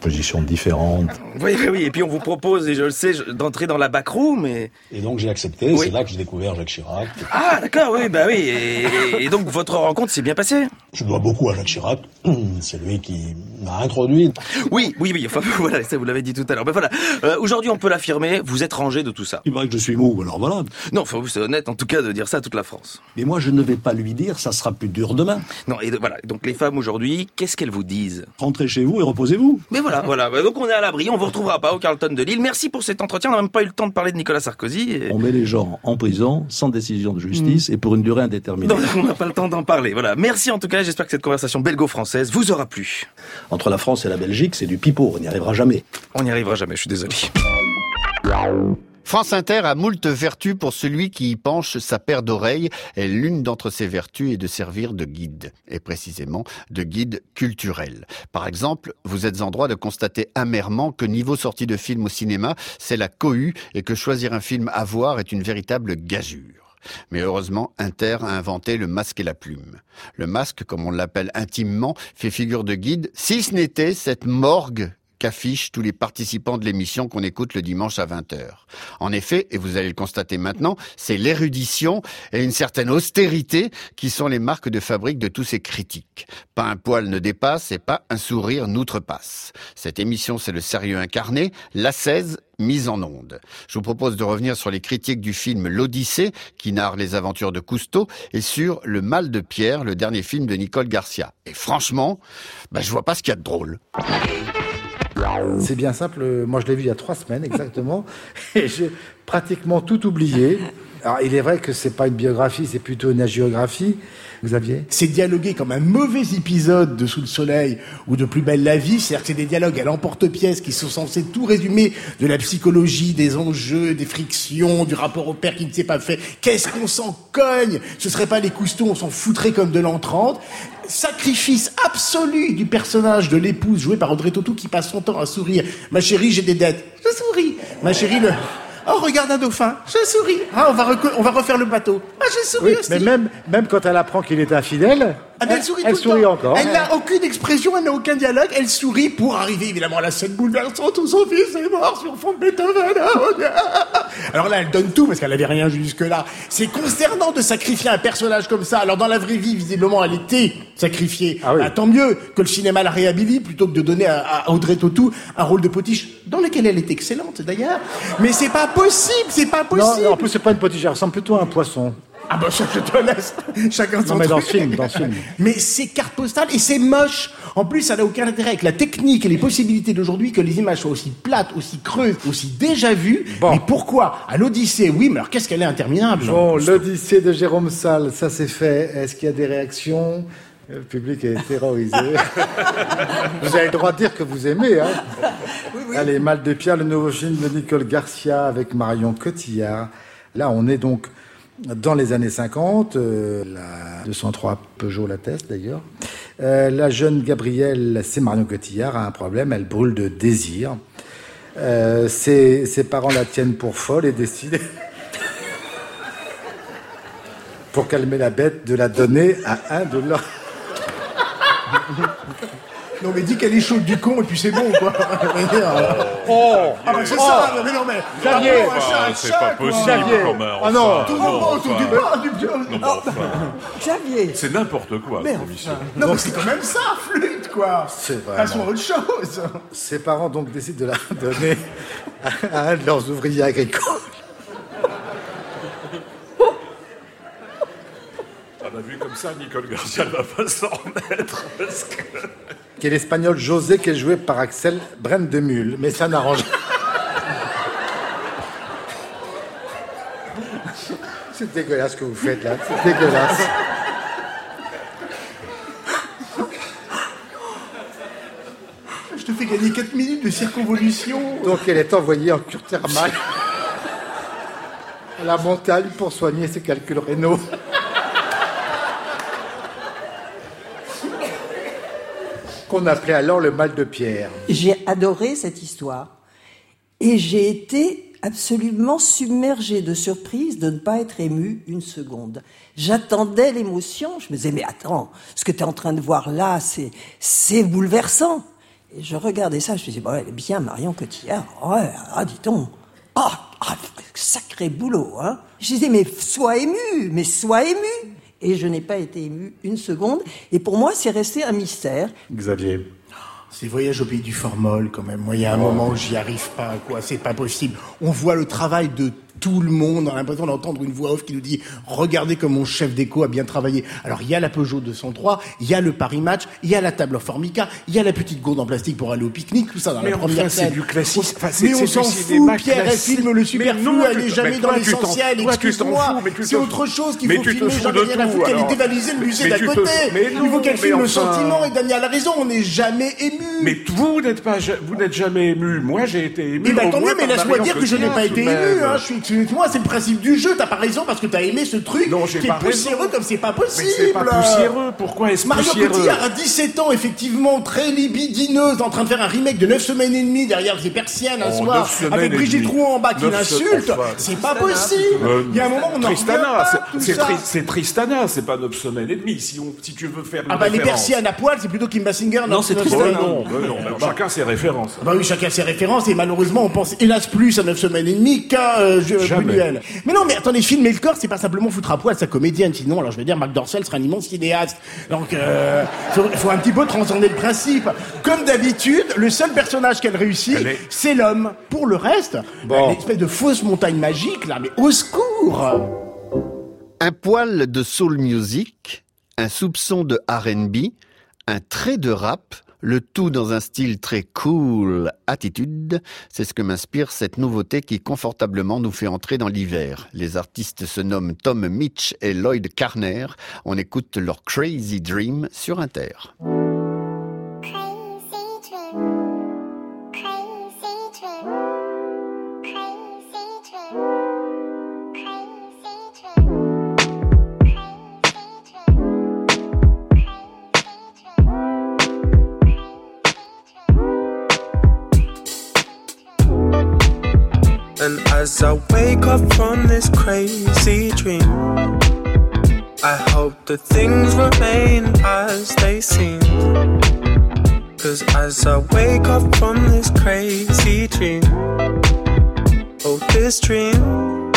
positions différentes. Oui, oui, oui. Et puis, on vous propose, et je le sais, d'entrer dans la backroom. Et... Et donc j'ai accepté, Oui. c'est là que j'ai découvert Jacques Chirac. Ah, d'accord, oui, bah oui. Et, et donc, votre rencontre s'est bien passée? Je dois beaucoup à Jacques Chirac, c'est lui qui m'a introduit. Oui, oui, oui. Enfin, voilà, ça, vous l'avez dit tout à l'heure. Ben voilà. Euh, Aujourd'hui, on peut l'affirmer, vous êtes rangé de tout ça. Il paraît que je suis mou, alors voilà. Non, enfin, vous, c'est honnête, en tout cas, de dire ça à toute la France. Mais moi je ne vais pas lui dire, ça sera plus dur demain. Non, et de- voilà. Donc, les femmes aujourd'hui, qu'est-ce qu'elles vous disent? Rentrez chez vous et reposez-vous. Mais voilà, voilà. Bah, Donc on est à l'abri, on vous retrouvera pas au Carlton de Lille. Merci pour cet entretien. On n'a même pas eu le temps de parler de Nicolas Sarkozy. et- On met les gens en prison sans décision de justice et pour une durée indéterminée. On n'a pas le temps d'en parler. Voilà. Merci en tout cas. J'espère que cette conversation belgo-française vous aura plu. Entre la France et la Belgique, c'est du pipeau, on n'y arrivera jamais. On n'y arrivera jamais. Je suis désolé. France Inter a moult vertus pour celui qui y penche sa paire d'oreilles et l'une d'entre ces vertus est de servir de guide, et précisément de guide culturel. Par exemple, vous êtes en droit de constater amèrement que niveau sortie de film au cinéma, c'est la cohue et que choisir un film à voir est une véritable gageure. Mais heureusement, Inter a inventé le masque et la plume. Le masque, comme on l'appelle intimement, fait figure de guide, si ce n'était cette morgue qu'affichent tous les participants de l'émission qu'on écoute le dimanche à 20h. En effet, et vous allez le constater maintenant, c'est l'érudition et une certaine austérité qui sont les marques de fabrique de tous ces critiques. Pas un poil ne dépasse et pas un sourire n'outrepasse. Cette émission, c'est le sérieux incarné, l'assaise mise en onde. Je vous propose de revenir sur les critiques du film L'Odyssée, qui narre les aventures de Cousteau, et sur Le Mal de Pierre, le dernier film de Nicole Garcia. Et franchement, bah, je vois pas ce qu'il y a de drôle. C'est bien simple. euh, Moi, je l'ai vu il y a trois semaines exactement, et j'ai pratiquement tout oublié. Alors, il est vrai que c'est pas une biographie, c'est plutôt une agiographie. C'est dialoguer comme un mauvais épisode de Sous le Soleil ou de Plus belle la vie, c'est-à-dire que c'est des dialogues à l'emporte-pièce qui sont censés tout résumer de la psychologie, des enjeux, des frictions, du rapport au père qui ne s'est pas fait. Qu'est-ce qu'on s'en cogne? Ce serait pas les coustons, on s'en foutrait comme de l'an 30. Sacrifice absolu du personnage de l'épouse jouée par Audrey Tautou qui passe son temps à sourire. Ma chérie, j'ai des dettes. Je souris. Ma chérie, le... Oh, regarde un dauphin. Je souris. Ah, on va, reco- on va refaire le bateau. Ah, je souris Oui, aussi. mais même, même quand elle apprend qu'il est infidèle, Ah, elle sourit Elle tout le sourit temps. encore. Elle n'a aucune expression, elle n'a aucun dialogue. Elle sourit pour arriver évidemment à la scène bouleversante où son fils est mort sur fond de Beethoven. Alors là, elle donne tout parce qu'elle avait rien jusque-là. C'est concernant de sacrifier un personnage comme ça. Alors dans la vraie vie, visiblement, elle était sacrifiée. Bah, tant mieux que le cinéma la réhabilite plutôt que de donner à, à Audrey Tautou un rôle de potiche dans lequel elle est excellente d'ailleurs. Mais c'est pas possible, c'est pas Non, possible. non, en plus, c'est pas une potiche, elle ressemble plutôt à un poisson. Ah bah ça, je te laisse. Chacun son Non, mais dans truc. film, dans film. Mais c'est carte postale et c'est moche. En plus, ça n'a aucun intérêt avec la technique et les possibilités d'aujourd'hui que les images soient aussi plates, aussi creuses, aussi déjà vues. Mais pourquoi? À l'Odyssée, oui, mais alors qu'est-ce qu'elle est interminable Bon, l'Odyssée de Jérôme Salle, ça c'est fait. Est-ce qu'il y a des réactions? Le public est terrorisé. vous avez le droit de dire que vous aimez, hein Allez, Mal de Pierre, le nouveau film de Nicole Garcia avec Marion Cotillard. Là, on est donc dans les années 50, euh, la 203 Peugeot l'atteste d'ailleurs. Euh, la jeune Gabrielle, c'est Marion Cotillard, a un problème, elle brûle de désir. Euh, ses, ses parents la tiennent pour folle et décident, pour calmer la bête, de la donner à un de leurs... Non mais dis qu'elle est chaude du con et puis c'est bon quoi. Oh. Ah bah c'est Oh. ça, mais non mais. Xavier. Ah, un C'est pas possible, Xavier. Quand même, Ah non. Tout le monde autour du bar, du Xavier. C'est n'importe quoi, cette émission. Non mais c'est quand même ça, flûte quoi. C'est Passons à autre chose. Ses parents donc décident de la donner à un de leurs ouvriers agricoles. Comme ça, Nicole Garcia ne va pas s'en remettre. Parce que... qui est l'espagnol José, qui est joué par Axel Brandemule. Mais ça n'arrange C'est dégueulasse ce que vous faites là. C'est dégueulasse. Je te fais gagner 4 minutes de circonvolution. Donc elle est envoyée en cure thermale à la montagne pour soigner ses calculs rénaux. Qu'on appelait alors le mal de pierre. J'ai adoré cette histoire et j'ai été absolument submergée de surprise de ne pas être émue une seconde. J'attendais l'émotion, je me disais mais attends, ce que tu es en train de voir là, c'est c'est bouleversant. Et je regardais ça, je me disais bon, elle est bien Marion Cotillard. Ouais, ah dis donc. Ah, ah, sacré boulot hein. Je disais mais sois ému, mais sois ému. Et je n'ai pas été ému une seconde et pour moi c'est resté un mystère. Xavier. C'est voyage au pays du formol quand même. Moi, il y a un moment où j'y arrive pas, quoi. C'est pas possible. On voit le travail de tout le monde. On a l'impression d'entendre une voix off qui nous dit Regardez comme mon chef d'écho a bien travaillé. Alors, il y a la Peugeot 203, il y a le Paris Match, il y a la table Formica, il y a la petite gourde en plastique pour aller au pique-nique, tout ça dans Mais la enfin, première c'est scène. du classique. Enfin, c'est- mais on c'est s'en fout. Pierre, elle filme le Mais superflu, elle n'est jamais mais dans l'essentiel. Excuse-moi. C'est autre chose qu'il faut filmer. J'en ai rien à foutre qu'elle ait dévalisé le Mais- musée d'à côté. mais Il faut qu'elle mais filme le enfin. sentiment et Daniel a raison. On n'est jamais ému. Mais vous n'êtes jamais ému. Moi, j'ai été ému. Mais bah, au tant mieux, mais laisse-moi dire que je n'ai pas été ému. Hein. Je suis, excuse-moi, c'est le principe du jeu. T'as pas raison parce que t'as aimé ce truc Non, qui est raison. poussiéreux comme c'est pas possible. Mais c'est pas poussiéreux. Pourquoi est-ce Mario poussiéreux Cotillard a 17 ans, effectivement, très libidineuse, en train de faire un remake de 9 semaines et demie derrière ses persiennes un Oh, soir, avec Brigitte. Rouen en bas qui l'insulte. C'est pas possible. Euh, Il y a un moment, on en Tristana, pas, c'est- Tristana, c'est pas 9 semaines et demie. Si, on, si tu veux faire Ah bah les persiennes à poil, c'est plutôt Kim Basinger. Non, c'est Tristana. semaines. non, non, chacun ses références. Bah oui, chacun ses références et malheureusement on pense hélas plus à 9 semaines et demie qu'à euh. Buñuel. Mais non, mais attendez, filmer le corps, c'est pas simplement foutre à poil sa comédienne. Sinon, alors je vais dire, Marc Dorcel sera un immense cinéaste. Donc, euh, faut, faut un petit peu transcender le principe. Comme d'habitude, le seul personnage qu'elle réussit, c'est l'homme. Pour le reste, Bon. une espèce de fausse montagne magique là, mais au secours Un poil de soul music, un soupçon de R&B, un trait de rap, le tout dans un style très cool attitude, c'est ce que m'inspire cette nouveauté qui confortablement nous fait entrer dans l'hiver. Les artistes se nomment Tom Mitch et Lloyd Carner. On écoute leur Crazy Dream sur Inter. And as I wake up from this crazy dream, I hope the things remain as they seem. Cause as I wake up from this crazy dream, oh, this dream.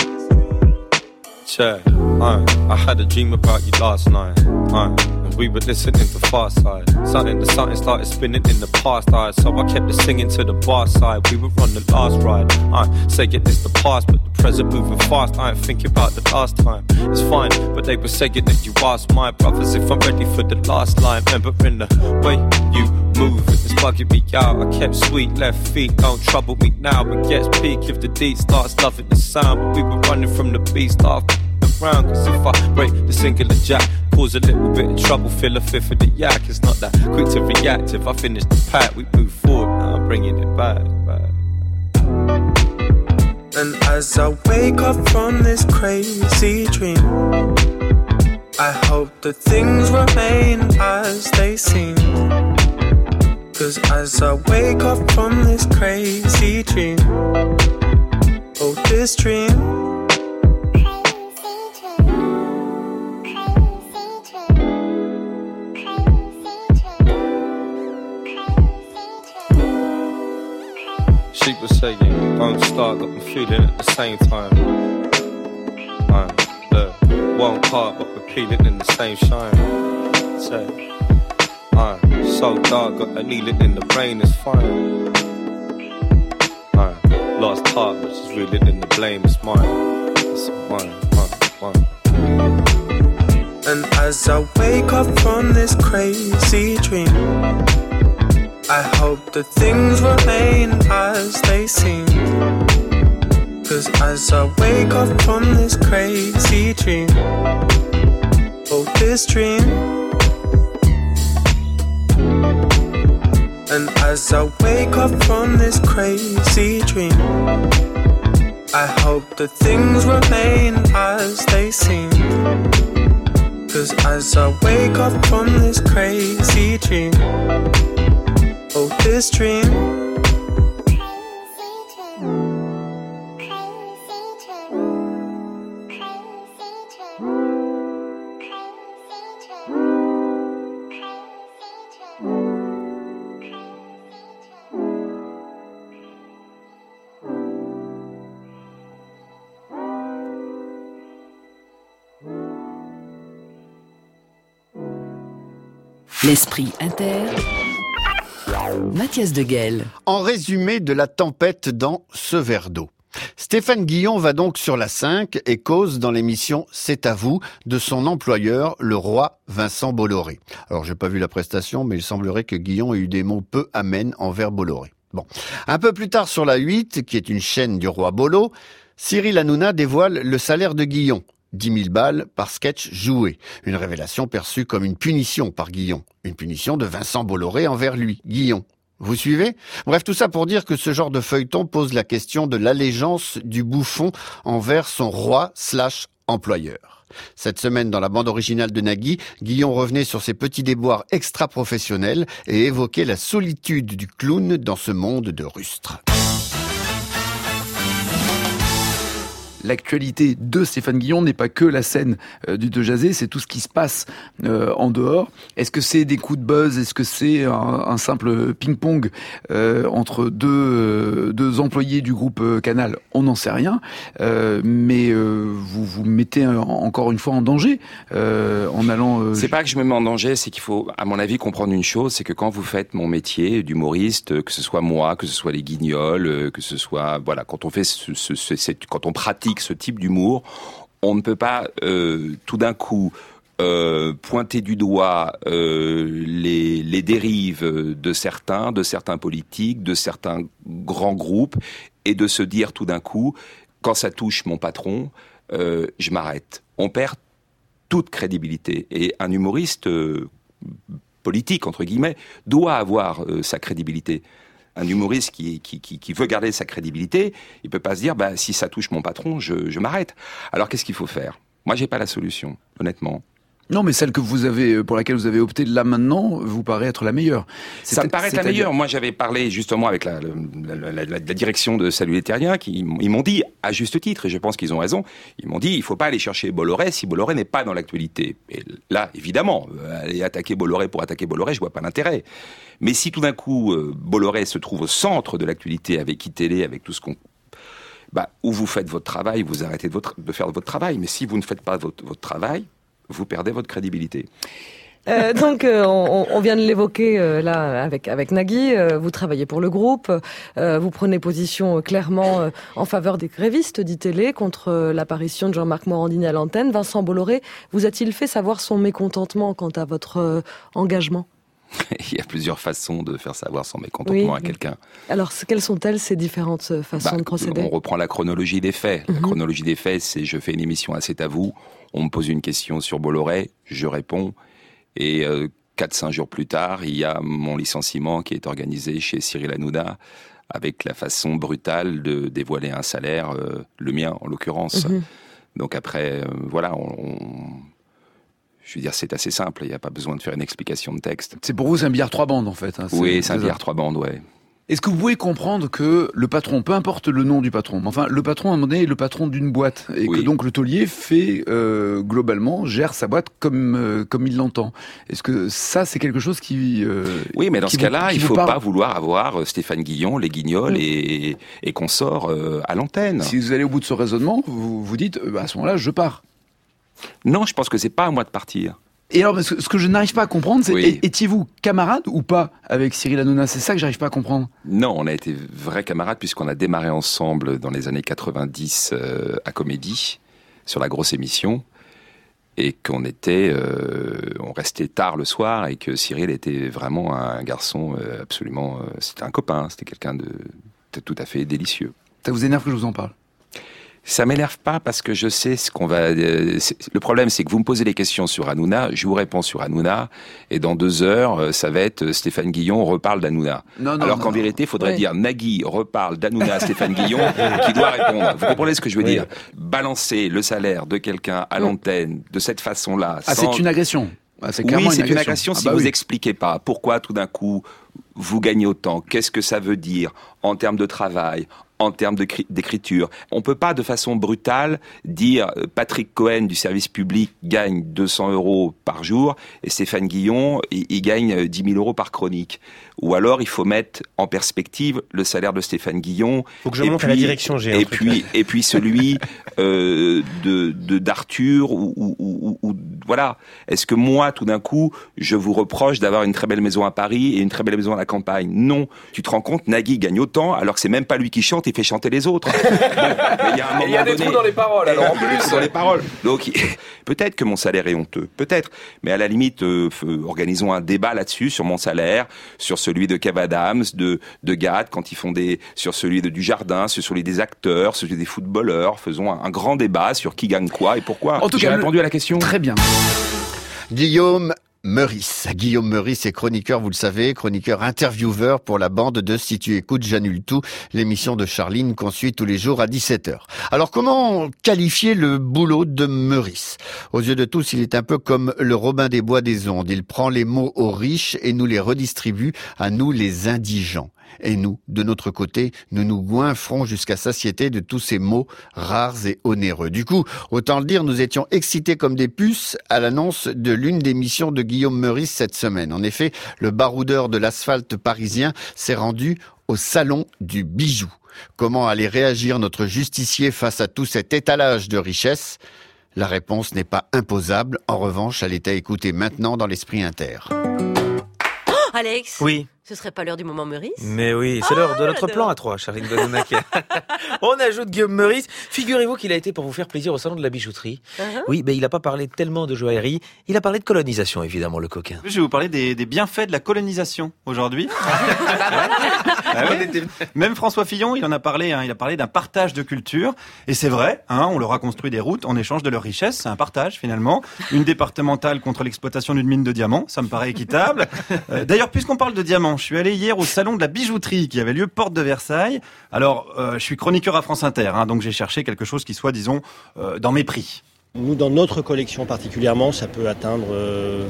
Check, uh, I had a dream about you last night. Uh, we were listening to Far Side. Something the something started spinning in the past eye. So I kept it singing to the bar side. We were on the last ride. I uh, saying it's the past, but the present moving fast. I ain't thinking about the last time. It's fine, but they were saying that you asked my brothers if I'm ready for the last line. Remembering the way you move, it's bugging me out. I kept sweet left feet, don't trouble me now. It gets peak if the deed starts loving the sound. But we were running from the beast off around. Cause if I break the singular jack, cause a little bit of trouble, fill a fifth of the yak. It's not that quick to react. If I finish the pack, we move forward. Now I'm bringing it back, back. And as I wake up from this crazy dream, I hope that things remain as they seem. Cause as I wake up from this crazy dream, oh, this dream. She was saying, don't start, got me feeling at the same time. Uh, look, one part, but we're in the same shine. Say, uh, so dark, got a needle in the brain, it's fine. Uh, lost heart, but she's reeling in the blame, it's mine. It's mine, mine, mine. And as I wake up from this crazy dream. I hope that things remain as they seem. Cause as I wake up from this crazy dream, oh, this dream. And as I wake up from this crazy dream, I hope that things remain as they seem. Cause as I wake up from this crazy dream, this dream? L'esprit inter. Mathias de Guel. En résumé de la tempête dans ce verre d'eau. Stéphane Guillon va donc sur la 5 et cause dans l'émission C'est à vous de son employeur, le roi Vincent Bolloré. Alors j'ai pas vu la prestation, mais il semblerait que Guillon ait eu des mots peu amènes envers Bolloré. Bon. Un peu plus tard sur la 8, qui est une chaîne du roi Bolo, Cyril Hanouna dévoile le salaire de Guillon. 10 000 balles par sketch joué. Une révélation perçue comme une punition par Guillon. Une punition de Vincent Bolloré envers lui, Guillon. Vous suivez? Bref, tout ça pour dire que ce genre de feuilleton pose la question de l'allégeance du bouffon envers son roi slash employeur. Cette semaine, dans la bande originale de Nagui, Guillon revenait sur ses petits déboires extra-professionnels et évoquait la solitude du clown dans ce monde de rustres. L'actualité de Stéphane Guillon n'est pas que la scène euh, du De Jazé, c'est tout ce qui se passe euh, en dehors. Est-ce que c'est des coups de buzz? Est-ce que c'est un, simple ping-pong euh, entre deux, deux employés du groupe Canal? On n'en sait rien. mais vous vous mettez encore une fois en danger en allant... C'est pas que je me mets en danger, c'est qu'il faut, à mon avis, comprendre une chose, c'est que quand vous faites mon métier d'humoriste, que ce soit moi, que ce soit les guignols, que ce soit... Voilà, quand on fait ce, ce, quand on pratique ce type d'humour, on ne peut pas euh, tout d'un coup euh, pointer du doigt euh, les, les, dérives de certains, de certains politiques, de certains grands groupes, et de se dire tout d'un coup, quand ça touche mon patron, je m'arrête. On perd toute crédibilité. Et un humoriste politique, entre guillemets, doit avoir sa crédibilité un humoriste qui, veut garder sa crédibilité, il peut pas se dire, bah, si ça touche mon patron, je, m'arrête. Alors qu'est-ce qu'il faut faire? Moi, j'ai pas la solution, honnêtement. Non, mais celle que vous avez, pour laquelle vous avez opté là maintenant, vous paraît être la meilleure. Ça me paraît être la meilleure. Moi, j'avais parlé justement avec la, la, la, la direction de Salut les Terriens, qui ils m'ont dit, à juste titre, et je pense qu'ils ont raison, ils m'ont dit, il faut pas aller chercher Bolloré si Bolloré n'est pas dans l'actualité. Et là, évidemment, euh, aller attaquer Bolloré pour attaquer Bolloré, je vois pas l'intérêt. Mais si tout d'un coup, euh, Bolloré se trouve au centre de l'actualité avec ITélé, avec tout ce qu'on bah, où vous faites votre travail, vous arrêtez de, votre, de faire votre travail. Mais si vous ne faites pas votre, votre travail, vous perdez votre crédibilité. Euh, donc, euh, on, on, vient de l'évoquer euh, là avec avec Nagui. Vous travaillez pour le groupe. Vous prenez position clairement en faveur des grévistes d'ITélé contre l'apparition de Jean-Marc Morandini à l'antenne. Vincent Bolloré, vous a-t-il fait savoir son mécontentement quant à votre engagement? Il y a plusieurs façons de faire savoir son mécontentement oui. à quelqu'un. Alors, quelles sont-elles ces différentes façons bah, de procéder? On reprend la chronologie des faits. Mhm. La chronologie des faits, c'est je fais une émission à C'est à vous. On me pose une question sur Bolloré, je réponds. Et euh, 4-5 jours plus tard, il y a mon licenciement qui est organisé chez Cyril Hanouna avec la façon brutale de dévoiler un salaire, euh, le mien en l'occurrence. Mhm. Donc après, euh, voilà, on, on- je veux dire, c'est assez simple, il n'y a pas besoin de faire une explication de texte. C'est pour vous, c'est un billard trois bandes en fait. hein, Oui, c'est un billard trois bandes, ouais. Est-ce que vous pouvez comprendre que le patron, peu importe le nom du patron, mais enfin le patron à un moment donné est le patron d'une boîte et que donc le taulier fait euh, globalement gère sa boîte comme euh, comme il l'entend. Est-ce que ça c'est quelque chose qui euh, Oui, mais dans ce cas-là, il vous faut parle pas vouloir avoir Stéphane Guillon, les Guignols et, et consorts euh, à l'antenne. Si vous allez au bout de ce raisonnement, vous vous dites bah, à ce moment-là je pars. Non, je pense que c'est pas à moi de partir. Et alors, ce ce que je n'arrive pas à comprendre, c'est Oui. étiez-vous camarade ou pas avec Cyril Hanouna? C'est ça que j'arrive pas à comprendre. Non, on a été vrais camarades puisqu'on a démarré ensemble dans les années 90 euh, à Comédie, sur la grosse émission, et qu'on était, euh, on restait tard le soir et que Cyril était vraiment un garçon euh, absolument, c'était un copain, c'était quelqu'un de tout à fait délicieux. Ça vous énerve que je vous en parle? Ça m'énerve pas parce que je sais ce qu'on va. euh, le problème, c'est que vous me posez les questions sur Hanouna, je vous réponds sur Hanouna, et dans deux heures, euh, ça va être euh, Stéphane Guillon reparle d'Hanouna. Non, non, Alors qu'en vérité, il faudrait Oui. dire Nagui reparle d'Hanouna à Stéphane Guillon, qui doit répondre. Vous comprenez ce que je veux Oui. dire? Balancer le salaire de quelqu'un à l'antenne de cette façon-là. Ah, sans- c'est une agression. Ah, c'est oui, c'est une agression Ah si bah vous oui. expliquez pas pourquoi tout d'un coup vous gagnez autant, qu'est-ce que ça veut dire en termes de travail, en termes d'écriture. On peut pas de façon brutale dire euh, Patrick Cohen du service public gagne 200 euros par jour et Stéphane Guillon il, il gagne euh, 10 000 euros par chronique. Ou alors il faut mettre en perspective le salaire de Stéphane Guillon. Faut que je et monte à la direction, j'ai Et puis et puis celui euh, de de- d'Arthur ou, ou, ou- ou- voilà. Est-ce que moi, tout d'un coup, je vous reproche d'avoir une très belle maison à Paris et une très belle maison à la campagne? Non. Tu te rends compte, Nagui gagne autant alors que c'est même pas lui qui chante, il fait chanter les autres. Il y a un Et il y a moment des trous dans les paroles, alors, en plus. dans les paroles. Donc peut-être que mon salaire est honteux, peut-être. Mais à la limite, euh, f- organisons un débat là-dessus sur mon salaire, sur celui de Kev Adams, de de Gad quand ils font des, sur celui de Dujardin, sur celui des acteurs, sur celui des footballeurs. Faisons un, un grand débat sur qui gagne quoi et pourquoi. En tout J'ai cas, répondu à la question. Très bien. Guillaume Meurice. Guillaume Meurice est chroniqueur, vous le savez, chroniqueur intervieweur pour la bande de Si tu écoutes, j'annule tout, l'émission de Charline qu'on suit tous les jours à 17h. Alors comment qualifier le boulot de Meurice? Aux yeux de tous, il est un peu comme le Robin des Bois des Ondes. Il prend les mots aux riches et nous les redistribue à nous les indigents. Et nous, de notre côté, nous nous goinfrons jusqu'à satiété de tous ces mots rares et onéreux. Du coup, autant le dire, nous étions excités comme des puces à l'annonce de l'une des missions de Guillaume Meurice cette semaine. En effet, le baroudeur de l'asphalte parisien s'est rendu au salon du bijou. Comment allait réagir notre justicier face à tout cet étalage de richesses? La réponse n'est pas imposable. En revanche, elle est à écouter maintenant dans l'esprit inter. Alex? Oui. Ce serait pas l'heure du moment Meurice Mais oui, c'est l'heure de notre plan à trois, Charline Benonac. On ajoute Guillaume Meurice. Figurez-vous qu'il a été pour vous faire plaisir au salon de la bijouterie. Uh-huh. Oui, mais il n'a pas parlé tellement de joaillerie. Il a parlé de colonisation, évidemment, le coquin. Je vais vous parler des, des bienfaits de la colonisation aujourd'hui. Ah oui. Même François Fillon, il en a parlé. hein, il a parlé d'un partage de culture, et c'est vrai. Hein, on leur a construit des routes en échange de leurs richesses. C'est un partage finalement. Une départementale contre l'exploitation d'une mine de diamants, ça me paraît équitable. Euh, D'ailleurs, puisqu'on parle de diamants, je suis allé hier au salon de la bijouterie qui avait lieu porte de Versailles. Alors, euh, je suis chroniqueur à France Inter, hein, donc j'ai cherché quelque chose qui soit, disons, euh, dans mes prix. Nous, dans notre collection particulièrement, ça peut atteindre, euh,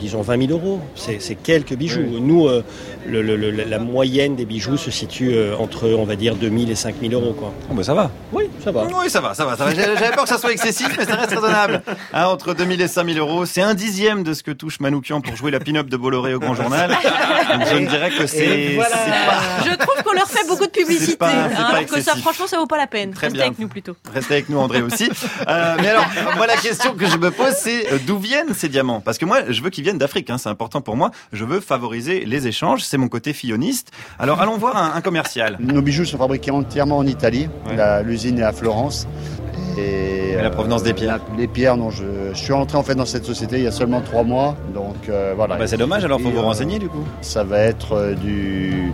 disons, 20 000 euros. C'est c'est quelques bijoux. Oui. Nous, euh, le- le- le- la moyenne des bijoux se situe euh, entre, on va dire, 2 000 et 5 000 euros. Quoi. Oh, bah ça va. Oui, ça va. Oui, ça va, ça va, ça va. J'avais peur que ça soit excessif, mais ça reste raisonnable. Hein, entre 2000 et 5000 euros, c'est un dixième de ce que touche Manoukian pour jouer la pin-up de Bolloré au Grand Journal. Donc je me dirais que c'est voilà. c'est pas... Je trouve qu'on leur fait beaucoup de publicité. C'est pas- c'est hein, pas alors que ça, franchement, ça vaut pas la peine. Très Restez bien. avec nous plutôt. Restez avec nous, André aussi. Euh, mais alors, moi, la question que je me pose, c'est euh, d'où viennent ces diamants? Parce que moi, je veux qu'ils viennent d'Afrique. Hein, c'est important pour moi. Je veux favoriser les échanges. C'est mon côté filloniste. Alors, allons voir un, un commercial. Nos bijoux sont fabriqués entièrement en Italie. La- L'usine est à Florence. Et, la provenance des pierres Les pierres, non. Je, je suis entré en fait dans cette société il y a seulement trois mois. Donc euh, voilà. Bah, c'est dommage, alors faut vous euh, renseigner du coup. Ça va être euh, du.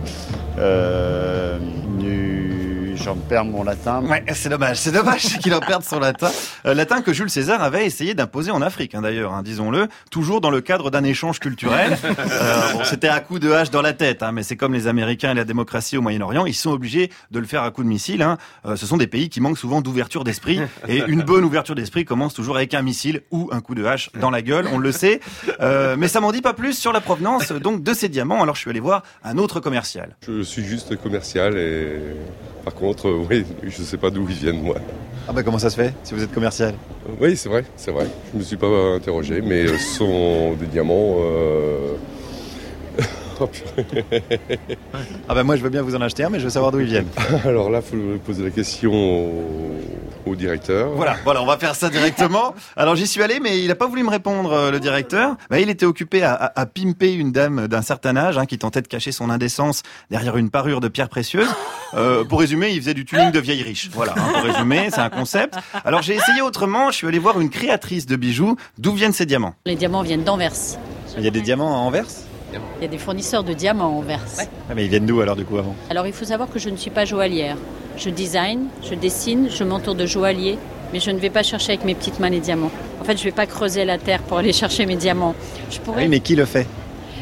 Euh, du. J'en perds mon latin. Ouais, c'est dommage. C'est dommage qu'il en perde son latin. Euh, latin que Jules César avait essayé d'imposer en Afrique, hein, d'ailleurs, hein, disons-le, toujours dans le cadre d'un échange culturel. Euh, bon, c'était à coup de hache dans la tête, hein, mais c'est comme les Américains et la démocratie au Moyen-Orient, ils sont obligés de le faire à coup de missile. Hein. Euh, ce sont des pays qui manquent souvent d'ouverture d'esprit, et une bonne ouverture d'esprit commence toujours avec un missile ou un coup de hache dans la gueule, on le sait. Euh, mais ça m'en dit pas plus sur la provenance donc de ces diamants. Alors je suis allé voir un autre commercial. Je suis juste commercial et par contre, oui, je ne sais pas d'où ils viennent moi. Ah bah comment ça se fait si vous êtes commercial? Oui, c'est vrai, c'est vrai. Je me suis pas interrogé, mais euh, ce sont des diamants. euh, Ah bah moi je veux bien vous en acheter un, mais je veux savoir d'où ils viennent. Alors là, il faut poser la question au, au directeur. Voilà, voilà, on va faire ça directement. Alors j'y suis allé, mais il n'a pas voulu me répondre, euh, le directeur. Bah, il était occupé à, à- à pimper une dame d'un certain âge hein, qui tentait de cacher son indécence derrière une parure de pierres précieuses. Euh, pour résumer, il faisait du tuning de vieilles riches. Voilà, hein, pour résumer, c'est un concept. Alors j'ai essayé autrement, je suis allé voir une créatrice de bijoux. D'où viennent ces diamants? Les diamants viennent d'Anvers. Il y a des diamants à Anvers? Il y a des fournisseurs de diamants à Anvers. ah, Mais ils viennent d'où alors du coup avant? Alors il faut savoir que je ne suis pas joaillière. Je design, je dessine, je m'entoure de joailliers, mais je ne vais pas chercher avec mes petites mains les diamants. En fait, je ne vais pas creuser la terre pour aller chercher mes diamants. Je Ah pourrais Oui, mais qui le fait?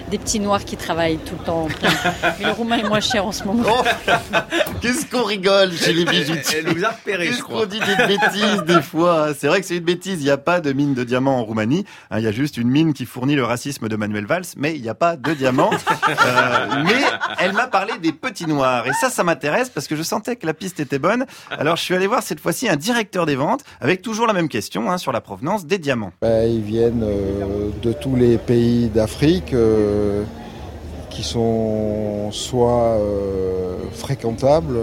Des petits noirs qui travaillent tout le temps. mais le roumain est moins cher en ce moment. Qu'est-ce qu'on rigole chez les bijoutiers Elle nous a repérés, je Qu'est-ce qu'on dit des bêtises des fois C'est vrai que c'est une bêtise. Il n'y a pas de mine de diamants en Roumanie. Hein, Il y a juste une mine qui fournit le racisme de Manuel Valls, mais il n'y a pas de diamants. Euh, mais elle m'a parlé des petits noirs. Et ça, ça m'intéresse parce que je sentais que la piste était bonne. Alors je suis allé voir cette fois-ci un directeur des ventes avec toujours la même question hein, sur la provenance des diamants. Ben, ils viennent euh, de tous les pays d'Afrique euh, qui sont soit euh, fréquentables,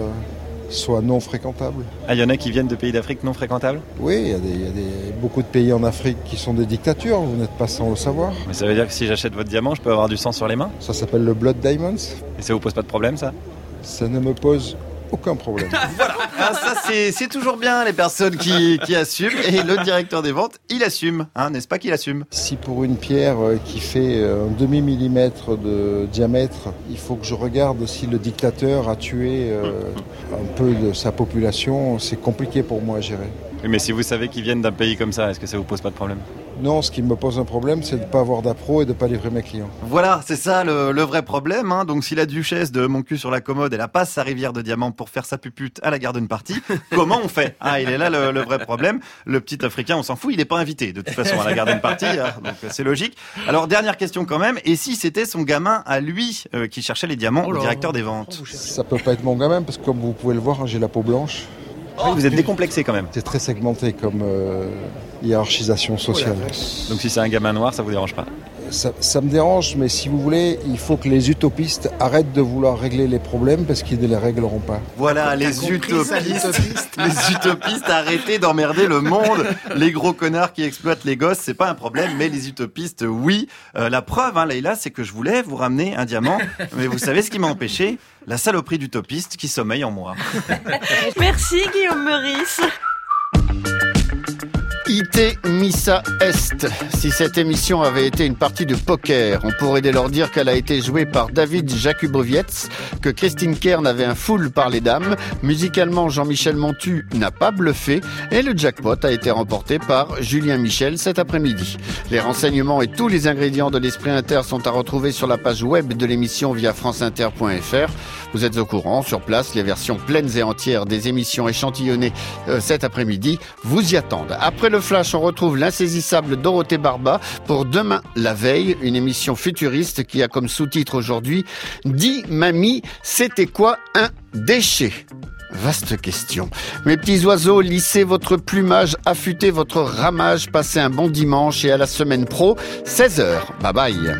soit non fréquentables. Ah, il y en a qui viennent de pays d'Afrique non fréquentables? Oui, il y a, des, il y a des- beaucoup de pays en Afrique qui sont des dictatures, vous n'êtes pas sans le savoir. Mais ça veut dire que si j'achète votre diamant, je peux avoir du sang sur les mains? Ça s'appelle le Blood Diamonds. Et ça vous pose pas de problème ça? Ça ne me pose aucun problème. Ah, ça, c'est toujours bien les personnes qui, qui assument. Et le directeur des ventes, il assume, hein, n'est-ce pas qu'il assume? Si pour une pierre euh, qui fait euh, un demi-millimètre de diamètre, il faut que je regarde si le dictateur a tué euh, un peu de sa population, c'est compliqué pour moi à gérer. Oui, mais si vous savez qu'ils viennent d'un pays comme ça, est-ce que ça vous pose pas de problème? Non, ce qui me pose un problème, c'est de ne pas avoir d'appro et de ne pas livrer mes clients. Voilà, c'est ça le, le vrai problème. Hein. Donc si la duchesse de mon cul sur la commode, elle a pas sa rivière de diamants pour faire sa pupute à la garden party, comment on fait? Ah, il est là le, le vrai problème. Le petit Africain, on s'en fout, il n'est pas invité de toute façon à la garden party, hein. donc euh, c'est logique. Alors dernière question quand même, et si c'était son gamin à lui euh, qui cherchait les diamants au directeur des ventes? Ça peut pas être mon gamin parce que comme vous pouvez le voir, hein, j'ai la peau blanche. Oui, vous êtes décomplexé quand même. C'est très segmenté comme euh, hiérarchisation sociale. Donc si c'est un gamin noir, ça vous dérange pas Ça, ça me dérange, mais si vous voulez, il faut que les utopistes arrêtent de vouloir régler les problèmes parce qu'ils ne les régleront pas. Voilà, les compris utopistes, les utopistes, arrêtez d'emmerder le monde. Les gros connards qui exploitent les gosses, c'est pas un problème, mais les utopistes, oui. Euh, la preuve, hein, Leïla, c'est que je voulais vous ramener un diamant, mais vous savez ce qui m'a empêché? La saloperie d'utopiste qui sommeille en moi. Merci Guillaume Meurice. IT Missa Est. Si cette émission avait été une partie de poker, on pourrait dès lors dire qu'elle a été jouée par David Jakubowiec, que Christine Kern avait un full par les dames, musicalement Jean-Michel Montu n'a pas bluffé, et le jackpot a été remporté par Julien Michel cet après-midi. Les renseignements et tous les ingrédients de l'Esprit Inter sont à retrouver sur la page web de l'émission via franceinter.fr. Vous êtes au courant, sur place, les versions pleines et entières des émissions échantillonnées euh, cet après-midi vous y attendent. Après Flash, on retrouve l'insaisissable Dorothée Barba pour Demain la veille, une émission futuriste qui a comme sous-titre aujourd'hui Dis mamie, c'était quoi un déchet? Vaste question. Mes petits oiseaux, lissez votre plumage, affûtez votre ramage, passez un bon dimanche et à la semaine pro, 16h. Bye bye.